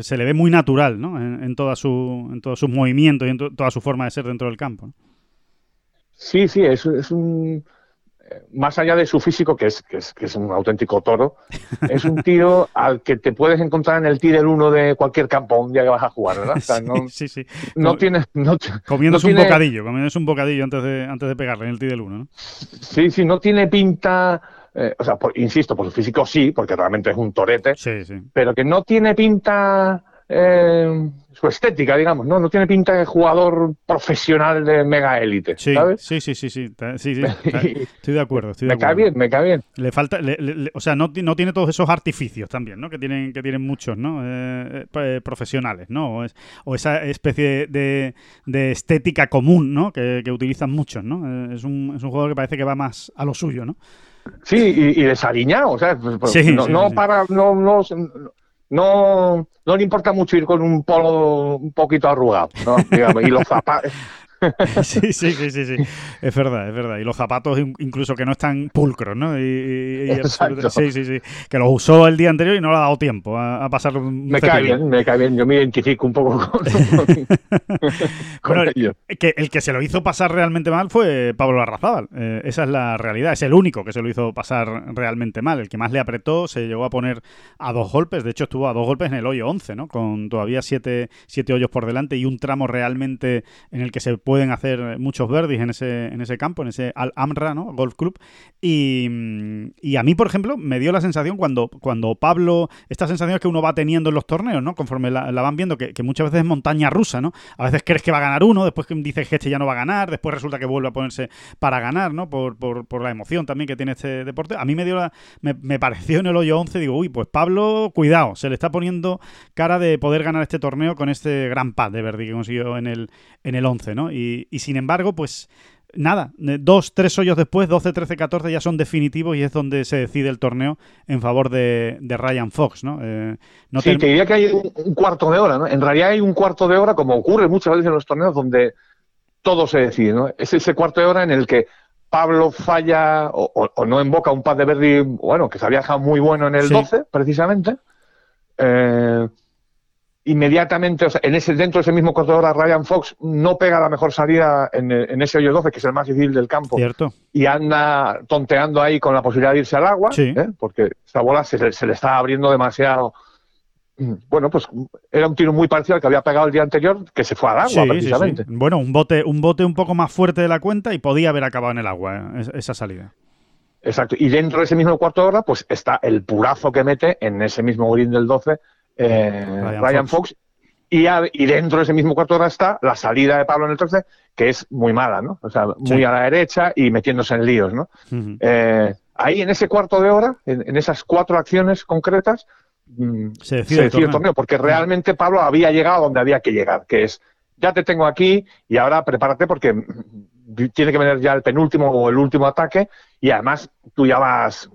Se le ve muy natural, ¿no? En, en, toda su, en todos sus movimientos y en to, toda su forma de ser dentro del campo. Sí, sí, es, es un más allá de su físico, que es, que es, que es un auténtico toro, es un tío al que te puedes encontrar en el del uno de cualquier campo un día que vas a jugar, ¿verdad? O sea, no, sí, sí, No, tienes. No, comiéndose no un tiene... bocadillo, comiéndose un bocadillo antes de, antes de pegarle en el del uno, ¿no? Sí, sí, no tiene pinta. Eh, o sea, por, insisto, por su físico sí, porque realmente es un torete, sí, sí. pero que no tiene pinta eh, su estética, digamos, ¿no? No tiene pinta de jugador profesional de mega élite, sí, ¿sabes? Sí, sí, sí, sí, sí, sí estoy de acuerdo. Estoy de me acuerdo. cae bien, me cae bien. Le falta, le, le, o sea, no, no, tiene todos esos artificios también, ¿no? Que tienen, que tienen muchos, ¿no? Eh, eh, profesionales, ¿no? O, es, o, esa especie de, de estética común, ¿no? Que, que utilizan muchos, ¿no? Es, un, es un jugador que parece que va más a lo suyo, ¿no? Sí, y, y desaliñado, o sea, pues, sí, no, sí, no sí. para, no, no, no, no le importa mucho ir con un polo un poquito arrugado, ¿no? Digamos, y los zapatos. sí, sí, sí, sí, sí, es verdad, es verdad. Y los zapatos incluso que no están pulcros, ¿no? Y, y, y sí, sí, sí. Que los usó el día anterior y no le ha dado tiempo a, a pasar un Me cae bien, me cae bien. Yo me identifico un poco con, con bueno, ellos. Que el que se lo hizo pasar realmente mal fue Pablo Arrazábal. Eh, esa es la realidad. Es el único que se lo hizo pasar realmente mal. El que más le apretó se llegó a poner a dos golpes. De hecho, estuvo a dos golpes en el hoyo 11, ¿no? Con todavía siete, siete hoyos por delante y un tramo realmente en el que se puede pueden hacer muchos verdes en ese, en ese campo, en ese Al-Amra, ¿no? Golf Club. Y, y, a mí, por ejemplo, me dio la sensación cuando, cuando Pablo, esta sensación que uno va teniendo en los torneos, ¿no? Conforme la, van viendo, que, muchas veces es montaña rusa, ¿no? A veces crees que va a ganar uno, después dices que este ya no va a ganar, después resulta que vuelve a ponerse para ganar, ¿no? Por, por, por la emoción también que tiene este deporte. A mí me dio la, me, me pareció en el hoyo 11, digo, uy, pues Pablo, cuidado, se le está poniendo cara de poder ganar este torneo con este gran pad de Verdi que consiguió en el, en el 11, ¿no? Y, sin embargo, pues nada, dos, tres hoyos después, 12, 13, 14 ya son definitivos y es donde se decide el torneo en favor de, Ryan Fox, ¿no? Eh, sí, te diría que hay un, cuarto de hora, ¿no? En realidad hay un cuarto de hora, como ocurre muchas veces en los torneos, donde todo se decide, ¿no? Es ese cuarto de hora en el que Pablo falla o, no invoca un pad de Verdi, bueno, que se había dejado muy bueno en el 12, precisamente. Eh, inmediatamente, o sea, en ese, dentro de ese mismo cuarto de hora, Ryan Fox no pega la mejor salida en, ese hoyo 12, que es el más difícil del campo. Cierto. Y anda tonteando ahí con la posibilidad de irse al agua, ¿eh? porque esa bola se, le está abriendo demasiado. Bueno, pues era un tiro muy parecido al que había pegado el día anterior, que se fue al agua, precisamente. bueno, un bote, un bote un poco más fuerte de la cuenta y podía haber acabado en el agua, ¿eh? esa salida. Exacto. Y dentro de ese mismo cuarto de hora, pues está el purazo que mete en ese mismo green del 12 eh, Ryan, Fox. Y, y, dentro de ese mismo cuarto de hora está la salida de Pablo en el 13, que es muy mala, ¿no? O sea, muy a la derecha y metiéndose en líos, ¿no? Eh, ahí en ese cuarto de hora, en, esas cuatro acciones concretas, mm, se decide, el, torneo. porque realmente Pablo había llegado donde había que llegar, que es, ya te tengo aquí y ahora prepárate porque tiene que venir ya el penúltimo o el último ataque y además tú ya vas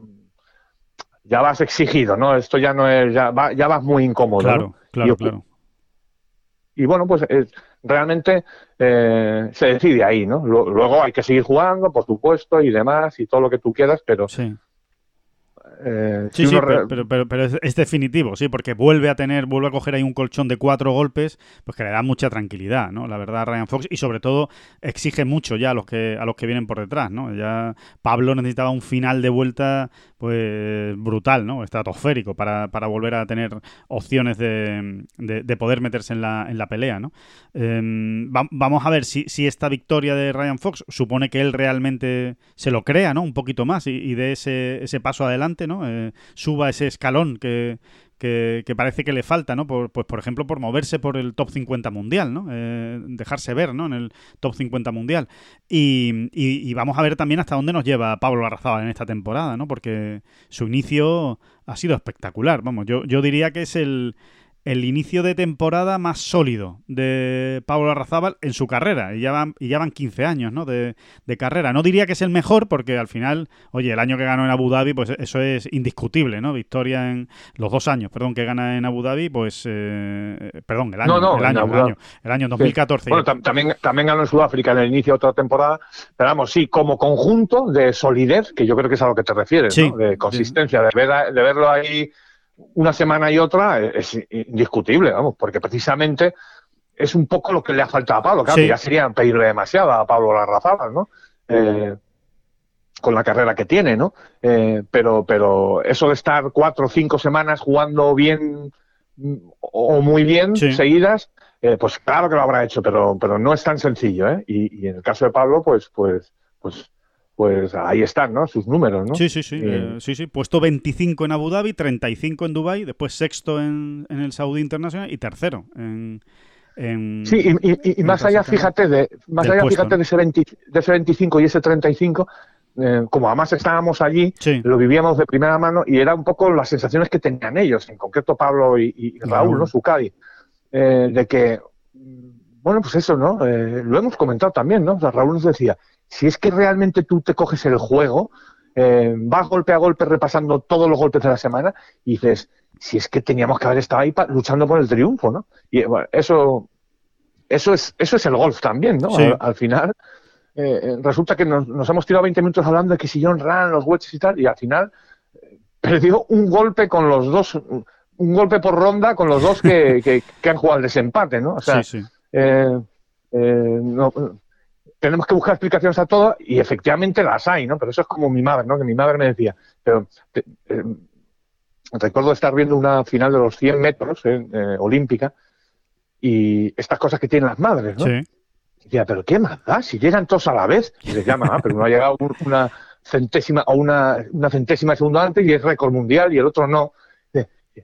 ya vas exigido, ¿no? Esto ya no es, ya, ya vas muy incómodo. Claro, claro, claro. Y bueno, pues eh, realmente eh, se decide ahí, ¿no? Luego hay que seguir jugando, por supuesto, y demás, y todo lo que tú quieras, pero sí. Eh, sí, sí, pero, pero, es, definitivo, sí, porque vuelve a tener, vuelve a coger ahí un colchón de cuatro golpes, pues que le da mucha tranquilidad, ¿no? La verdad, Ryan Fox, y sobre todo exige mucho ya a los que, a los que vienen por detrás, ¿no? Ya Pablo necesitaba un final de vuelta, pues brutal, ¿no? Estratosférico para, para volver a tener opciones de, de, poder meterse en la, en la pelea, ¿no? Em, vamos a ver si, si, esta victoria de Ryan Fox supone que él realmente se lo crea, ¿no? Un poquito más y, y dé ese, ese paso adelante eh, suba ese escalón que, parece que le falta, ¿no? Por, pues, por ejemplo, por moverse por el top 50 mundial, ¿no? Eh, dejarse ver, ¿no? En el top 50 mundial. Y, vamos a ver también hasta dónde nos lleva Pablo Arrazábal en esta temporada, ¿no? Porque su inicio ha sido espectacular. Vamos, yo, yo diría que es el, el inicio de temporada más sólido de Pablo Arrazábal en su carrera. Y ya van, y ya van 15 años ¿no? de, carrera. No diría que es el mejor, porque al final, oye, el año que ganó en Abu Dhabi, pues eso es indiscutible, ¿no? Victoria en los dos años, perdón, que gana en Abu Dhabi, pues, eh, perdón, el año, el, año el, año el año 2014. Bueno, también, también ganó en Sudáfrica en el inicio de otra temporada, pero vamos, sí, como conjunto de solidez, que yo creo que es a lo que te refieres, ¿no? de consistencia, de, ver, de verlo ahí una semana y otra es indiscutible, vamos, porque precisamente es un poco lo que le ha faltado a Pablo. Claro, ya sería pedirle demasiado a Pablo Larrazábal, ¿no? Eh, con la carrera que tiene, ¿no? Eh, pero, pero eso de estar cuatro o cinco semanas jugando bien o muy bien seguidas, eh, pues claro que lo habrá hecho, pero, pero no es tan sencillo, ¿eh? Y, y en el caso de Pablo, pues, pues, pues pues ahí están, ¿no? Sus números, ¿no? Sí, sí, sí. Eh, sí, sí. Puesto 25 en Abu Dhabi, 35 en Dubai, después sexto en, el Saudi Internacional y tercero en... sí, y, más allá, fíjate, de, más allá, fíjate de, ese de ese 25 y ese 35, eh, como además estábamos allí, lo vivíamos de primera mano y era un poco las sensaciones que tenían ellos, en concreto Pablo y, Raúl, ¿no? Su eh, de que, bueno, pues eso, ¿no? lo hemos comentado también, ¿no? Raúl nos decía, si es que realmente tú te coges el juego, eh, vas golpe a golpe repasando todos los golpes de la semana y dices, si es que teníamos que haber estado ahí luchando por el triunfo, ¿no? Y bueno, eso, eso, es, eso es el golf también, ¿no? Al, final, eh, eh, resulta que nos, hemos tirado 20 minutos hablando de que si John Ran, los wedges y tal, y al final perdió un golpe con los dos, un golpe por ronda con los dos que, han jugado el desempate, ¿no? O sea, sí, no, tenemos que buscar explicaciones a todo y efectivamente las hay, ¿no? Pero eso es como mi madre, ¿no? Que mi madre me decía, pero eh, recuerdo estar viendo una final de los 100 metros eh, eh, olímpica y estas cosas que tienen las madres, ¿no? Sí. decía, pero ¿qué más da? Si llegan todos a la vez. Y decía, ah, pero no ha llegado una centésima o una, una centésima de segundo antes y es récord mundial y el otro no.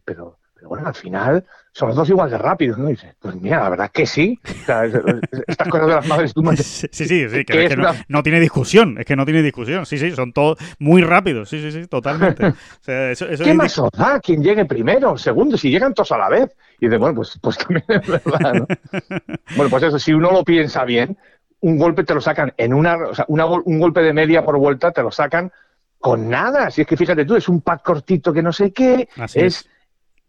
Pero, pero bueno, al final son los dos igual de rápidos, ¿no? Y dice, pues mira, la verdad que sí. estas cosas de las madres tú Sí, sí, sí, que, es que no, tiene discusión, es que no tiene discusión. Sí, sí, son todos muy rápidos, sí, sí, sí, totalmente. ¿Qué más os da quien llegue primero, segundo, si llegan todos a la vez? Y dice, bueno, pues, pues también es verdad, ¿no? bueno, pues eso, si uno lo piensa bien, un golpe te lo sacan en una, o sea, un golpe de media por vuelta te lo sacan con nada. Si es que fíjate tú, es un pad cortito que no sé qué, es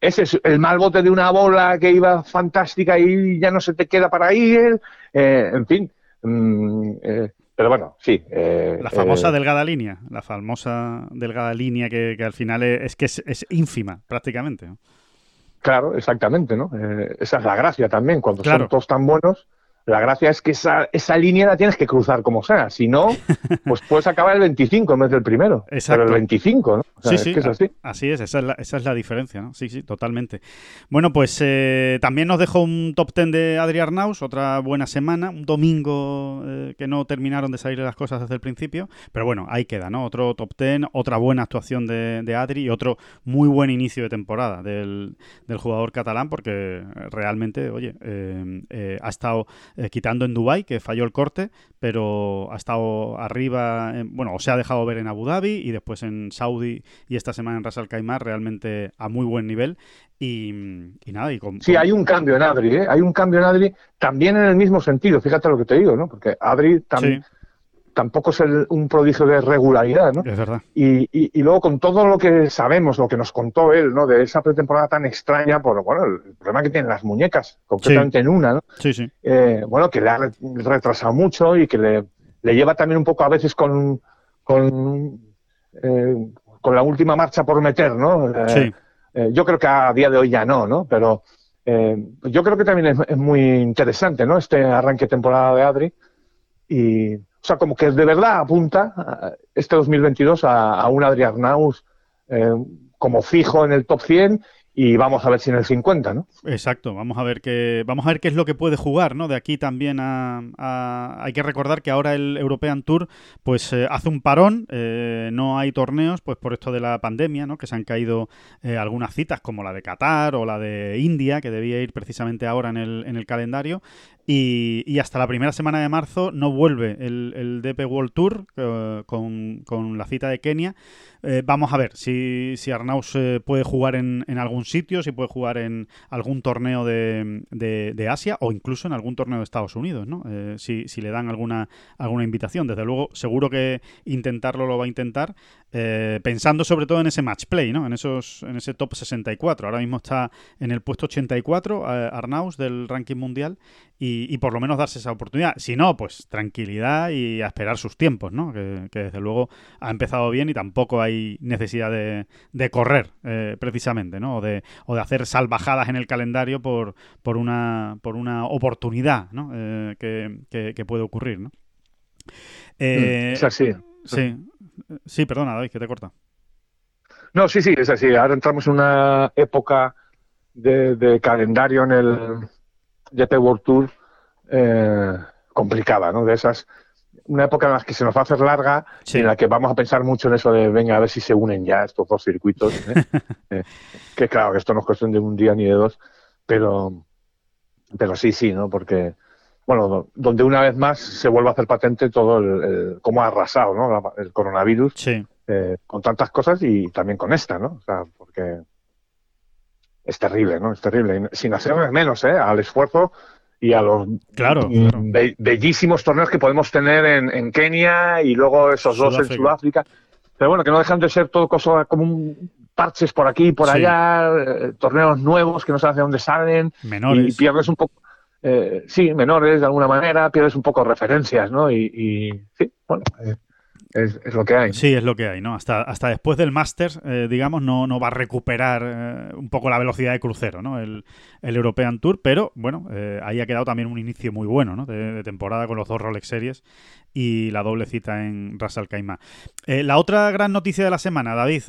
ese es el mal bote de una bola que iba fantástica y ya no se te queda para ir, eh, en fin. Mm, eh, pero bueno, sí. Eh, la famosa delgada línea, la famosa delgada línea que, al final es, que es, ínfima prácticamente. Claro, exactamente, ¿no? esa es la gracia también, cuando son todos tan buenos, la gracia es que esa, esa línea la tienes que cruzar como sea. Si no, pues puedes acabar el 25 en vez del primero. Exacto. Pero el 25, ¿no? sí, sí, es así. así. es, esa es, la, esa es la diferencia, ¿no? Sí, sí, totalmente. Bueno, pues eh, también nos dejó un top 10 de Adri Arnaus, otra buena semana, un domingo eh, que no terminaron de salir las cosas desde el principio, pero bueno, ahí queda, ¿no? Otro top 10, otra buena actuación de, de Adri y otro muy buen inicio de temporada del, del jugador catalán, porque realmente, oye, eh, ha estado eh, quitando en Dubai que falló el corte, pero ha estado arriba, bueno, o se ha dejado ver en Abu Dhabi y después en Saudi y esta semana en Ras Al Khaimah realmente a muy buen nivel. Y, nada, y con, Sí, hay un cambio en Adri, ¿eh? hay un cambio en Adri también en el mismo sentido, fíjate lo que te digo, ¿no? Porque Adri también tampoco es un prodigio de regularidad, ¿no? Es verdad. Y, y, luego con todo lo que sabemos, lo que nos contó él, ¿no? De esa pretemporada tan extraña, por bueno, el problema que tienen las muñecas, concretamente en una, ¿no? Sí, sí. Eh, bueno, que le ha retrasado mucho y que le, le lleva también un poco a veces con, con, eh, con la última marcha por meter, ¿no? Eh, sí. yo creo que a día de hoy ya no, ¿no? Pero yo creo que también es, es, muy interesante, ¿no? Este arranque de temporada de Adri. Y, o sea, como que de verdad apunta este 2022 a, a un Adrián Naus eh, como fijo en el top 100 y vamos a ver si en el 50, ¿no? Exacto, vamos a ver qué vamos a ver qué es lo que puede jugar, ¿no? De aquí también a, hay que recordar que ahora el European Tour pues eh, hace un parón, eh, no hay torneos pues por esto de la pandemia, ¿no? Que se han caído eh, algunas citas como la de Qatar o la de India que debía ir precisamente ahora en el, en el calendario y, y, hasta la primera semana de marzo no vuelve el, el DP World Tour con, con, la cita de Kenia. vamos a ver si, si Arnaus puede jugar en, en algún sitio, si puede jugar en algún torneo de, de, Asia o incluso en algún torneo de Estados Unidos, ¿no? Eh, si, si, le dan alguna, alguna invitación. Desde luego, seguro que intentarlo lo va a intentar, eh, pensando sobre todo en ese match play, ¿no? En, esos, en ese top 64. Ahora mismo está en el puesto 84, eh, Arnaus, del ranking mundial, y, por lo menos darse esa oportunidad. Si no, pues tranquilidad y a esperar sus tiempos, ¿no? Que, desde luego ha empezado bien y tampoco hay necesidad de, de correr, precisamente, ¿no? O de, o de hacer salvajadas en el calendario por, por, una, por una oportunidad ¿no? Eh, que, que, puede ocurrir. ¿no? Eh, es así. Sí, sí, perdona, David, que te corta. No, sí, sí, es así. Ahora entramos en una época de, calendario en el GP World Tour eh, complicada, ¿no? De esas una época en la que se nos va a hacer larga y en la que vamos a pensar mucho en eso de, venga, a ver si se unen ya estos dos circuitos. ¿eh? Eh, que claro, que esto no es cuestión de un día ni de dos, pero, pero sí, sí, ¿no? Porque, bueno, donde una vez más se vuelve a hacer patente todo el, cómo ha arrasado, ¿no? El coronavirus eh, con tantas cosas y también con esta, ¿no? O sea, porque es terrible, ¿no? Es terrible. Sin hacer menos, ¿eh? Al esfuerzo y a los claro, bellísimos torneos que podemos tener en, Kenia y luego esos dos en Sudáfrica. Pero bueno, que no dejan de ser todo cosa como un parches por aquí y por allá, eh, torneos nuevos que no sabes de dónde salen. Menores. Y pierdes un poco, eh, sí, menores de alguna manera, pierdes un poco referencias, ¿no? Y, sí, bueno. Eh, es, lo que hay. Sí, es lo que hay, ¿no? Hasta, hasta después del Masters, eh, digamos, no, no va a recuperar eh, un poco la velocidad de crucero, ¿no? El, European Tour, pero bueno, eh, ahí ha quedado también un inicio muy bueno, ¿no? De, temporada con los dos Rolex Series y la doble cita en Ras Al Khaimah. la otra gran noticia de la semana, David,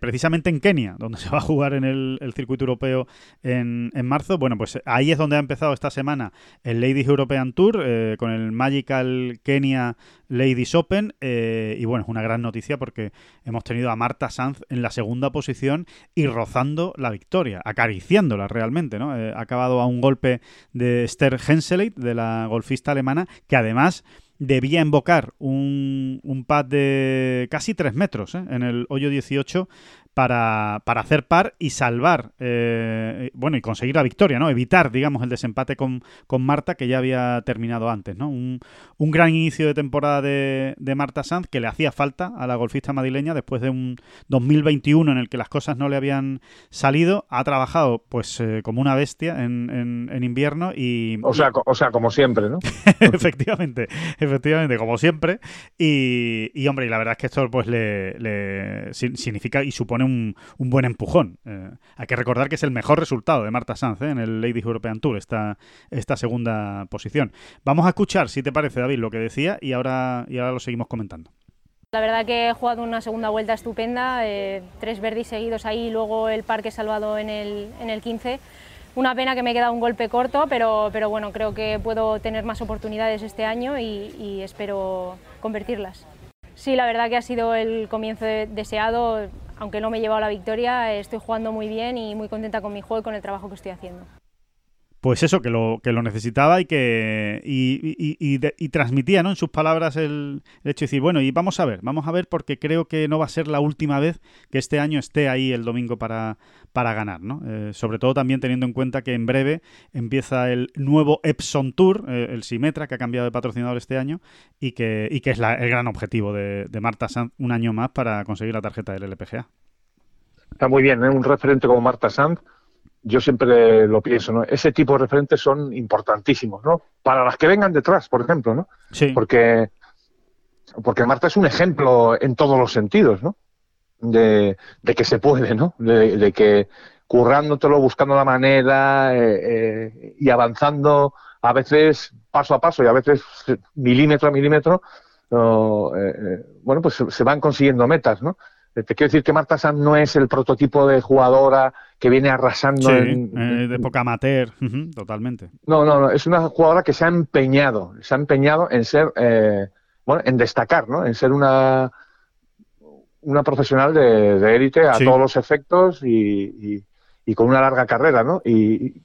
precisamente en Kenia, donde se va a jugar en el, circuito europeo en, marzo, bueno, pues ahí es donde ha empezado esta semana el Ladies European Tour con el Magical Kenia Ladies Open. Eh, y bueno, es una gran noticia porque hemos tenido a Marta Sanz en la segunda posición y rozando la victoria, acariciándola realmente, ¿no? Eh, ha acabado a un golpe de Esther Henseleit, de la golfista alemana, que además debía invocar un, un pad de casi 3 metros ¿eh? en el hoyo 18 para, para hacer par y salvar, eh, bueno, y conseguir la victoria, ¿no? Evitar, digamos, el desempate con, con Marta, que ya había terminado antes, ¿no? Un, un gran inicio de temporada de, de, Marta Sanz que le hacía falta a la golfista madrileña después de un 2021 en el que las cosas no le habían salido. Ha trabajado, pues, eh, como una bestia en, en, invierno y... O sea, o sea, como siempre, ¿no? efectivamente, efectivamente, como siempre. Y, y, hombre, y la verdad es que esto, pues, le, le significa y supone un, buen empujón. Eh, hay que recordar que es el mejor resultado de Marta Sanz eh, en el Ladies European Tour, esta, esta segunda posición. Vamos a escuchar, si te parece, David, lo que decía y ahora, y ahora lo seguimos comentando. La verdad que he jugado una segunda vuelta estupenda, eh, tres verdis seguidos ahí y luego el parque salvado en el, en el 15. Una pena que me he quedado un golpe corto, pero, pero bueno, creo que puedo tener más oportunidades este año y espero convertirlas. Sí, la verdad que ha sido el comienzo deseado aunque no me he llevado la victoria, estoy jugando muy bien y muy contenta con mi juego y con el trabajo que estoy haciendo. Pues eso, que lo, que lo necesitaba y que y, transmitía ¿no? en sus palabras el, hecho de decir, bueno, y vamos a ver, vamos a ver porque creo que no va a ser la última vez que este año esté ahí el domingo para, para ganar, ¿no? Eh, sobre todo también teniendo en cuenta que en breve empieza el nuevo Epson Tour, eh, el Simetra, que ha cambiado de patrocinador este año y que, y que es el gran objetivo de, de Marta Sanz un año más para conseguir la tarjeta del LPGA. Está muy bien, ¿eh? un referente como Marta Sanz yo siempre lo pienso, ¿no? Ese tipo de referentes son importantísimos, ¿no? Para las que vengan detrás, por ejemplo, ¿no? Sí. Porque, porque Marta es un ejemplo en todos los sentidos, ¿no? De, que se puede, ¿no? De, que currándotelo, buscando la manera eh, eh, y avanzando a veces paso a paso y a veces milímetro a milímetro, eh, bueno, pues se van consiguiendo metas, ¿no? Te quiero decir que Marta Sanz no es el prototipo de jugadora que viene arrasando en, eh, de época amateur, totalmente. No, no, no, es una jugadora que se ha empeñado, se ha empeñado en ser, eh, bueno, en destacar, ¿no? En ser una una profesional de élite a todos los efectos y, y, con una larga carrera, ¿no? Y,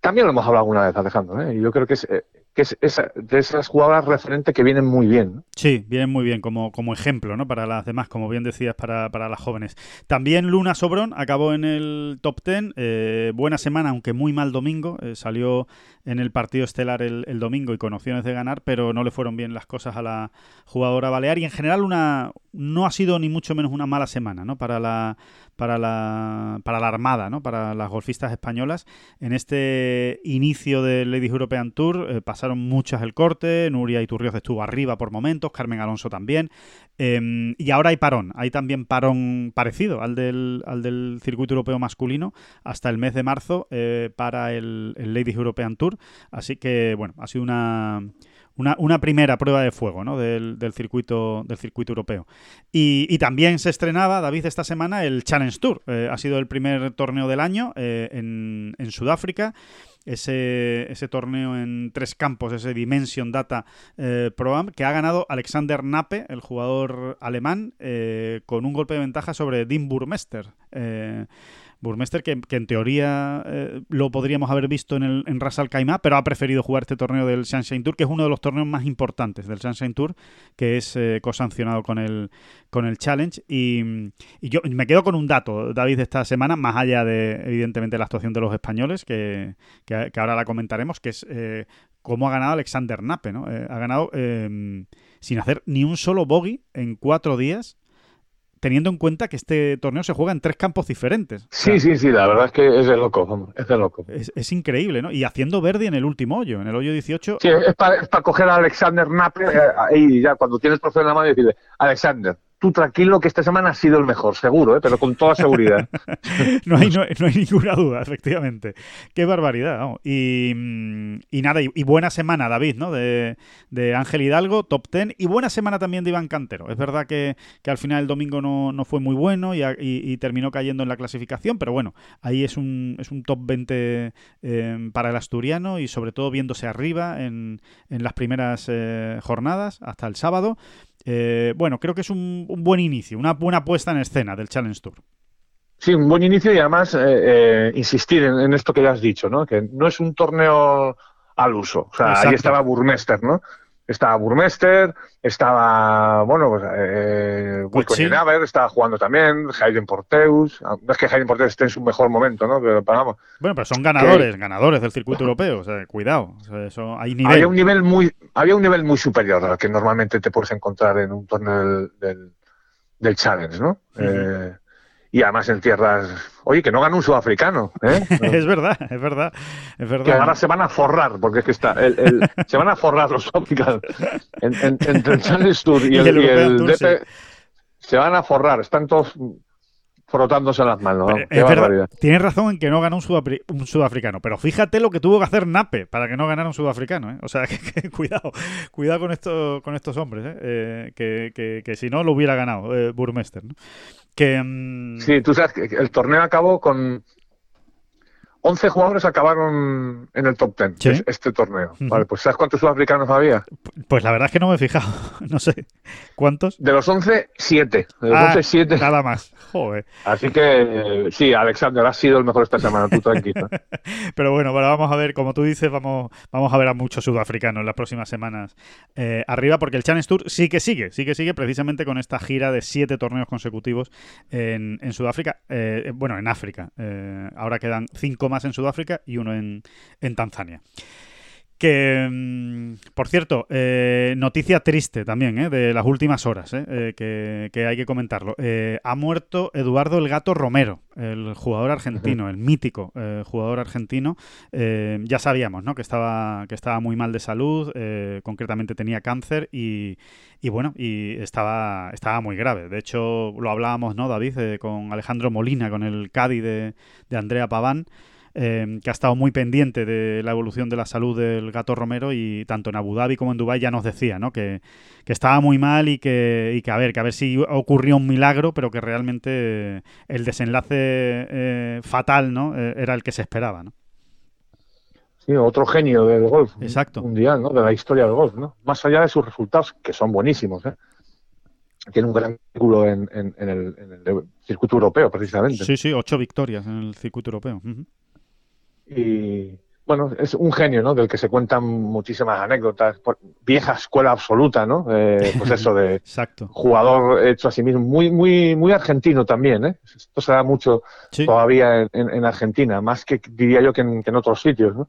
también lo hemos hablado alguna vez, Alejandro, ¿eh? Y yo creo que es, eh, que es de esas jugadoras referentes que vienen muy bien. Sí, vienen muy bien como, como ejemplo ¿no? para las demás, como bien decías, para, para las jóvenes. También Luna Sobrón acabó en el top 10. Eh, buena semana, aunque muy mal domingo. Eh, salió en el partido estelar el, el, domingo y con opciones de ganar, pero no le fueron bien las cosas a la jugadora balear. Y en general una no ha sido ni mucho menos una mala semana ¿no? para, la, para, la, para la Armada, ¿no? para las golfistas españolas. En este inicio del Ladies European Tour eh, pasaron muchas el corte, Nuria Iturrioz estuvo arriba por momentos, Carmen Alonso también, em, y ahora hay parón, hay también parón parecido al del, al del circuito europeo masculino hasta el mes de marzo eh, para el, el Ladies European Tour, así que bueno, ha sido una una, primera prueba de fuego ¿no? del, circuito, del circuito europeo. Y, también se estrenaba, David, esta semana el Challenge Tour. Eh, ha sido el primer torneo del año eh, en, Sudáfrica. Ese, ese, torneo en tres campos, ese Dimension Data eh, Pro que ha ganado Alexander Nape, el jugador alemán, con un golpe de ventaja sobre Dean Burmester. Burmester, que, en teoría eh, lo podríamos haber visto en, el, en Ras Al pero ha preferido jugar este torneo del Sunshine Tour, que es uno de los torneos más importantes del Sunshine Tour, que es eh, cosancionado con el, con el Challenge. Y, yo me quedo con un dato, David, de esta semana, más allá de, evidentemente, la actuación de los españoles, que, ahora la comentaremos, que es eh, cómo ha ganado Alexander Nape, ¿no? ha ganado sin hacer ni un solo bogey en cuatro días teniendo en cuenta que este torneo se juega en tres campos diferentes. Sí, sí, sí, la verdad es que es de loco, es de loco. Es, increíble, ¿no? Y haciendo Verdi en el último hoyo, en el hoyo 18. Sí, es para, coger a Alexander Nappe eh, y ya cuando tienes trofeo en la mano y decirle, Alexander, tú tranquilo que esta semana ha sido el mejor, seguro, ¿eh? pero con toda seguridad. no, hay, ninguna duda, efectivamente. Qué barbaridad. Mm, y, nada, y, buena semana, David, ¿no? De, Ángel Hidalgo, top ten. Y buena semana también de Iván Cantero. Es verdad que, al final el domingo no, fue muy bueno y, terminó cayendo en la clasificación, pero bueno, ahí es un, es un top 20 eh, para el asturiano y sobre todo viéndose arriba en, en las primeras eh, jornadas hasta el sábado. Eh, bueno, creo que es un, buen inicio, una buena puesta en escena del Challenge Tour. Sí, un buen inicio y además eh, eh, insistir en, esto que ya has dicho, ¿no? Que no es un torneo al uso. O sea, ahí estaba Burmester, ¿no? Estaba Burmester, estaba, bueno, pues, eh, estaba jugando también, Hayden Porteus, no es que Hayden Porteus esté en su mejor momento, ¿no? Pero, vamos. Bueno, pero son ganadores, ganadores del circuito europeo, o sea, cuidado, eso, hay nivel. Había un nivel muy, había un nivel muy superior al que normalmente te puedes encontrar en un torneo del, del, Challenge, ¿no? eh, y además en tierras. Oye, que no gana un sudafricano. ¿eh? es verdad, es verdad, es verdad. Que ahora se van a forrar, porque es que está. El, se van a forrar los sudafricanos. entre el Challenge Tour y, el, y DP, se van a forrar. Están todos frotándose las manos. tienes razón en que no ganó un, sudafricano, pero fíjate lo que tuvo que hacer Nape para que no ganara un sudafricano. ¿eh? O sea, que, cuidado, cuidado con, esto, con estos hombres, ¿eh? Eh, que, que, que, si no lo hubiera ganado Burmester. ¿no? Que, mm, Sí, tú sabes que el torneo acabó con 11 jugadores acabaron en el top 10 este torneo. Vale, pues ¿sabes cuántos sudafricanos había? Pues la verdad es que no me he fijado. No sé. ¿Cuántos? De los 11, 7. De los 11, ah, 7. Nada más. Joder. Así que sí, Alexander, has sido el mejor esta semana, tú tranquilo. Pero bueno, bueno, vamos a ver, como tú dices, vamos, vamos a ver a muchos sudafricanos en las próximas semanas eh, arriba, porque el Challenge Tour sí que sigue, sí que sigue precisamente con esta gira de 7 torneos consecutivos en, en Sudáfrica, eh, bueno, en África. Eh, ahora quedan 5 más en Sudáfrica y uno en, en Tanzania. Que, mm, por cierto, eh, noticia triste también, eh, de las últimas horas, eh, que, hay que comentarlo. ha muerto Eduardo el Gato Romero, el jugador argentino, el mítico jugador argentino. ya sabíamos ¿no? que, estaba, que estaba muy mal de salud, concretamente tenía cáncer y, y, bueno, y estaba, estaba muy grave. De hecho, lo hablábamos, ¿no, David, con Alejandro Molina, con el Cádiz de, de Andrea Paván. Em, que ha estado muy pendiente de la evolución de la salud del gato Romero y tanto en Abu Dhabi como en Dubái ya nos decía ¿no? que, estaba muy mal y que, y que, a ver, que a ver si ocurrió un milagro, pero que realmente el desenlace eh, fatal ¿no? Eh, era el que se esperaba. ¿no? Sí, otro genio del golf Exacto. mundial, ¿no? de la historia del golf, ¿no? más allá de sus resultados, que son buenísimos. ¿eh? tiene un gran vínculo en, el, circuito europeo, precisamente. Sí, sí, ocho victorias en el circuito europeo. Y bueno, es un genio, ¿no? Del que se cuentan muchísimas anécdotas. vieja escuela absoluta, ¿no? Eh, pues eso de Exacto. jugador hecho a sí mismo. Muy, muy, muy argentino también, ¿eh? Esto se da mucho todavía en, Argentina, más que diría yo que en, otros sitios, ¿no?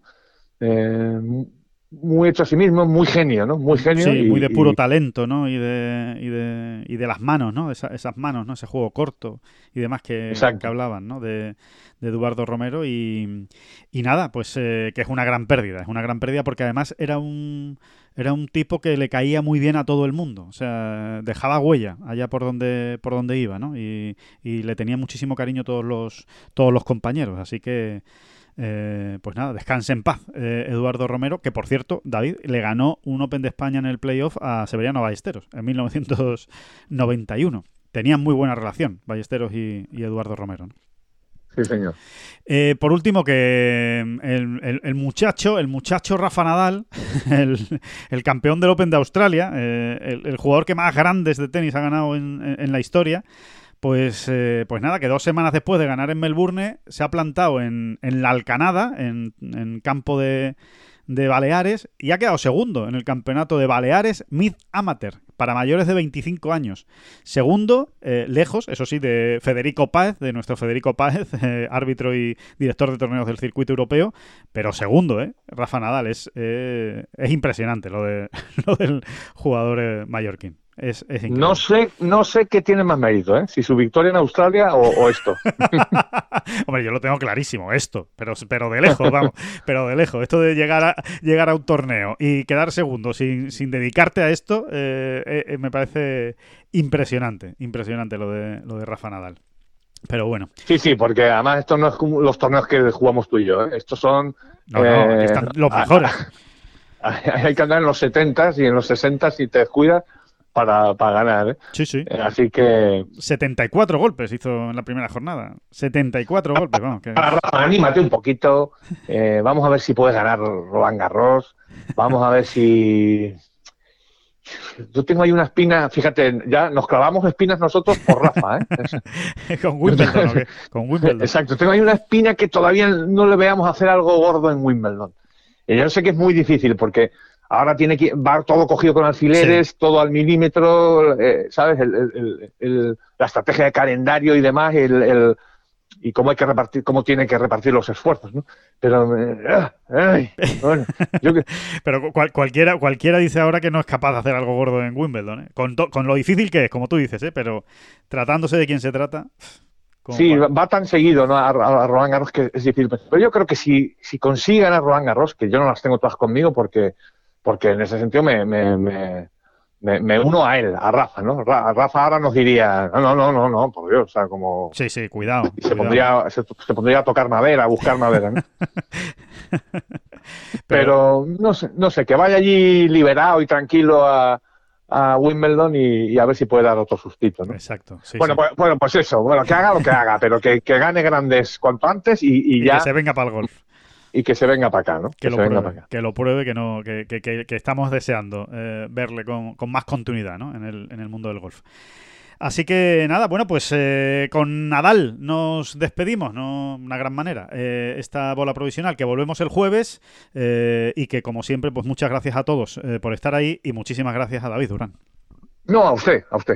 Eh, muy hecho a sí mismo, muy genio, ¿no? Muy genio. Sí, muy de puro talento, ¿no? Y de, y de, y de las manos, ¿no? esas manos, ¿no? Ese juego corto y demás que, que hablaban, ¿no? De, de Eduardo Romero y, y nada, pues eh, que es una gran pérdida, es una gran pérdida porque además era un era un tipo que le caía muy bien a todo el mundo, o sea, dejaba huella allá por donde por donde iba, ¿no? Y, y le tenía muchísimo cariño todos los todos los compañeros, así que eh, pues nada, descanse en paz eh, Eduardo Romero, que por cierto, David le ganó un Open de España en el playoff a Severiano Ballesteros en 1991. Tenían muy buena relación Ballesteros y, Eduardo Romero. Sí, señor. Eh, por último, que mm, el, muchacho, el muchacho Rafa Nadal, el, campeón del Open de Australia, el, jugador que más grandes de tenis ha ganado en la historia, pues, eh, pues nada, que dos semanas después de ganar en Melbourne se ha plantado en, en la Alcanada, en, en campo de, de, Baleares, y ha quedado segundo en el campeonato de Baleares Mid Amateur para mayores de 25 años. Segundo, eh, lejos, eso sí, de Federico Páez, de nuestro Federico Páez, eh, árbitro y director de torneos del circuito europeo, pero segundo, ¿eh? Rafa Nadal, es, es impresionante lo, de, lo del jugador mallorquín Es, es increíble. No sé, no sé qué tiene más mérito, ¿eh? si su victoria en Australia o, o esto. Hombre, yo lo tengo clarísimo, esto, pero, pero de lejos, vamos, pero de lejos. Esto de llegar a, llegar a un torneo y quedar segundo sin, sin dedicarte a esto, eh, eh, me parece impresionante, impresionante lo de, lo de Rafa Nadal. Pero bueno, Sí, sí, porque además estos no es como los torneos que jugamos tú y yo, ¿eh? estos son... no, no, eh, están los mejores. Hay que andar en los 70 y en los 60 si te descuidas para, para ganar. ¿eh? Sí, sí. Eh, Así que, 74 golpes hizo en la primera jornada. 74 golpes, vamos. Que... Rafa, anímate un poquito. eh, vamos a ver si puedes ganar Roland Garros. Vamos a ver si. Yo tengo ahí una espina, fíjate, ya nos clavamos espinas nosotros por Rafa, ¿eh? Con Wimbledon, ¿o qué? Con Wimbledon. Exacto, tengo ahí una espina que todavía no le veamos hacer algo gordo en Wimbledon. Y yo sé que es muy difícil porque ahora tiene que va todo cogido con alfileres, todo al milímetro, eh, ¿sabes? El- el- el- el- la estrategia de calendario y demás, el, y cómo hay que repartir, cómo tiene que repartir los esfuerzos, ¿no? Pero eh, ay, bueno, yo que- Pero cual- cualquiera, cualquiera dice ahora que no es capaz de hacer algo gordo en Wimbledon, ¿eh? con, to- con lo difícil que es, como tú dices, ¿eh? pero tratándose de quién se trata. Sí, va tan seguido ¿no? a, a- a Roland Garros que es difícil. Pero yo creo que si, si consigue ganar Roland Garros, que yo no las tengo todas conmigo porque, porque en ese sentido me, me, me, me- me uno a él, a Rafa, ¿no? Ra- Rafa ahora nos diría, no, no, no, no, no, por Dios, o sea, como... Sí, sí, cuidado. se cuidado. pondría, se, se pondría a tocar madera, a buscar madera, ¿no? Pero no sé, no sé, que vaya allí liberado y tranquilo a, a Wimbledon y, y a ver si puede dar otro sustito, ¿no? Exacto. sí, bueno, sí. Pues, bueno, pues eso, bueno, que haga lo que haga, pero que, que gane grandes cuanto antes y, y Y ya que se venga para el golf. Y que se venga para acá, ¿no? Que, lo se venga pruebe, acá. que lo pruebe, que no, que, que- que- que estamos deseando eh, verle con, con más continuidad ¿no? en, el, en el mundo del golf. Así que nada, bueno, pues eh, con Nadal nos despedimos, ¿no? Una gran manera. Eh, esta bola provisional que volvemos el jueves eh, y que como siempre, pues muchas gracias a todos por estar ahí y muchísimas gracias a David Durán. No, a usted, a usted.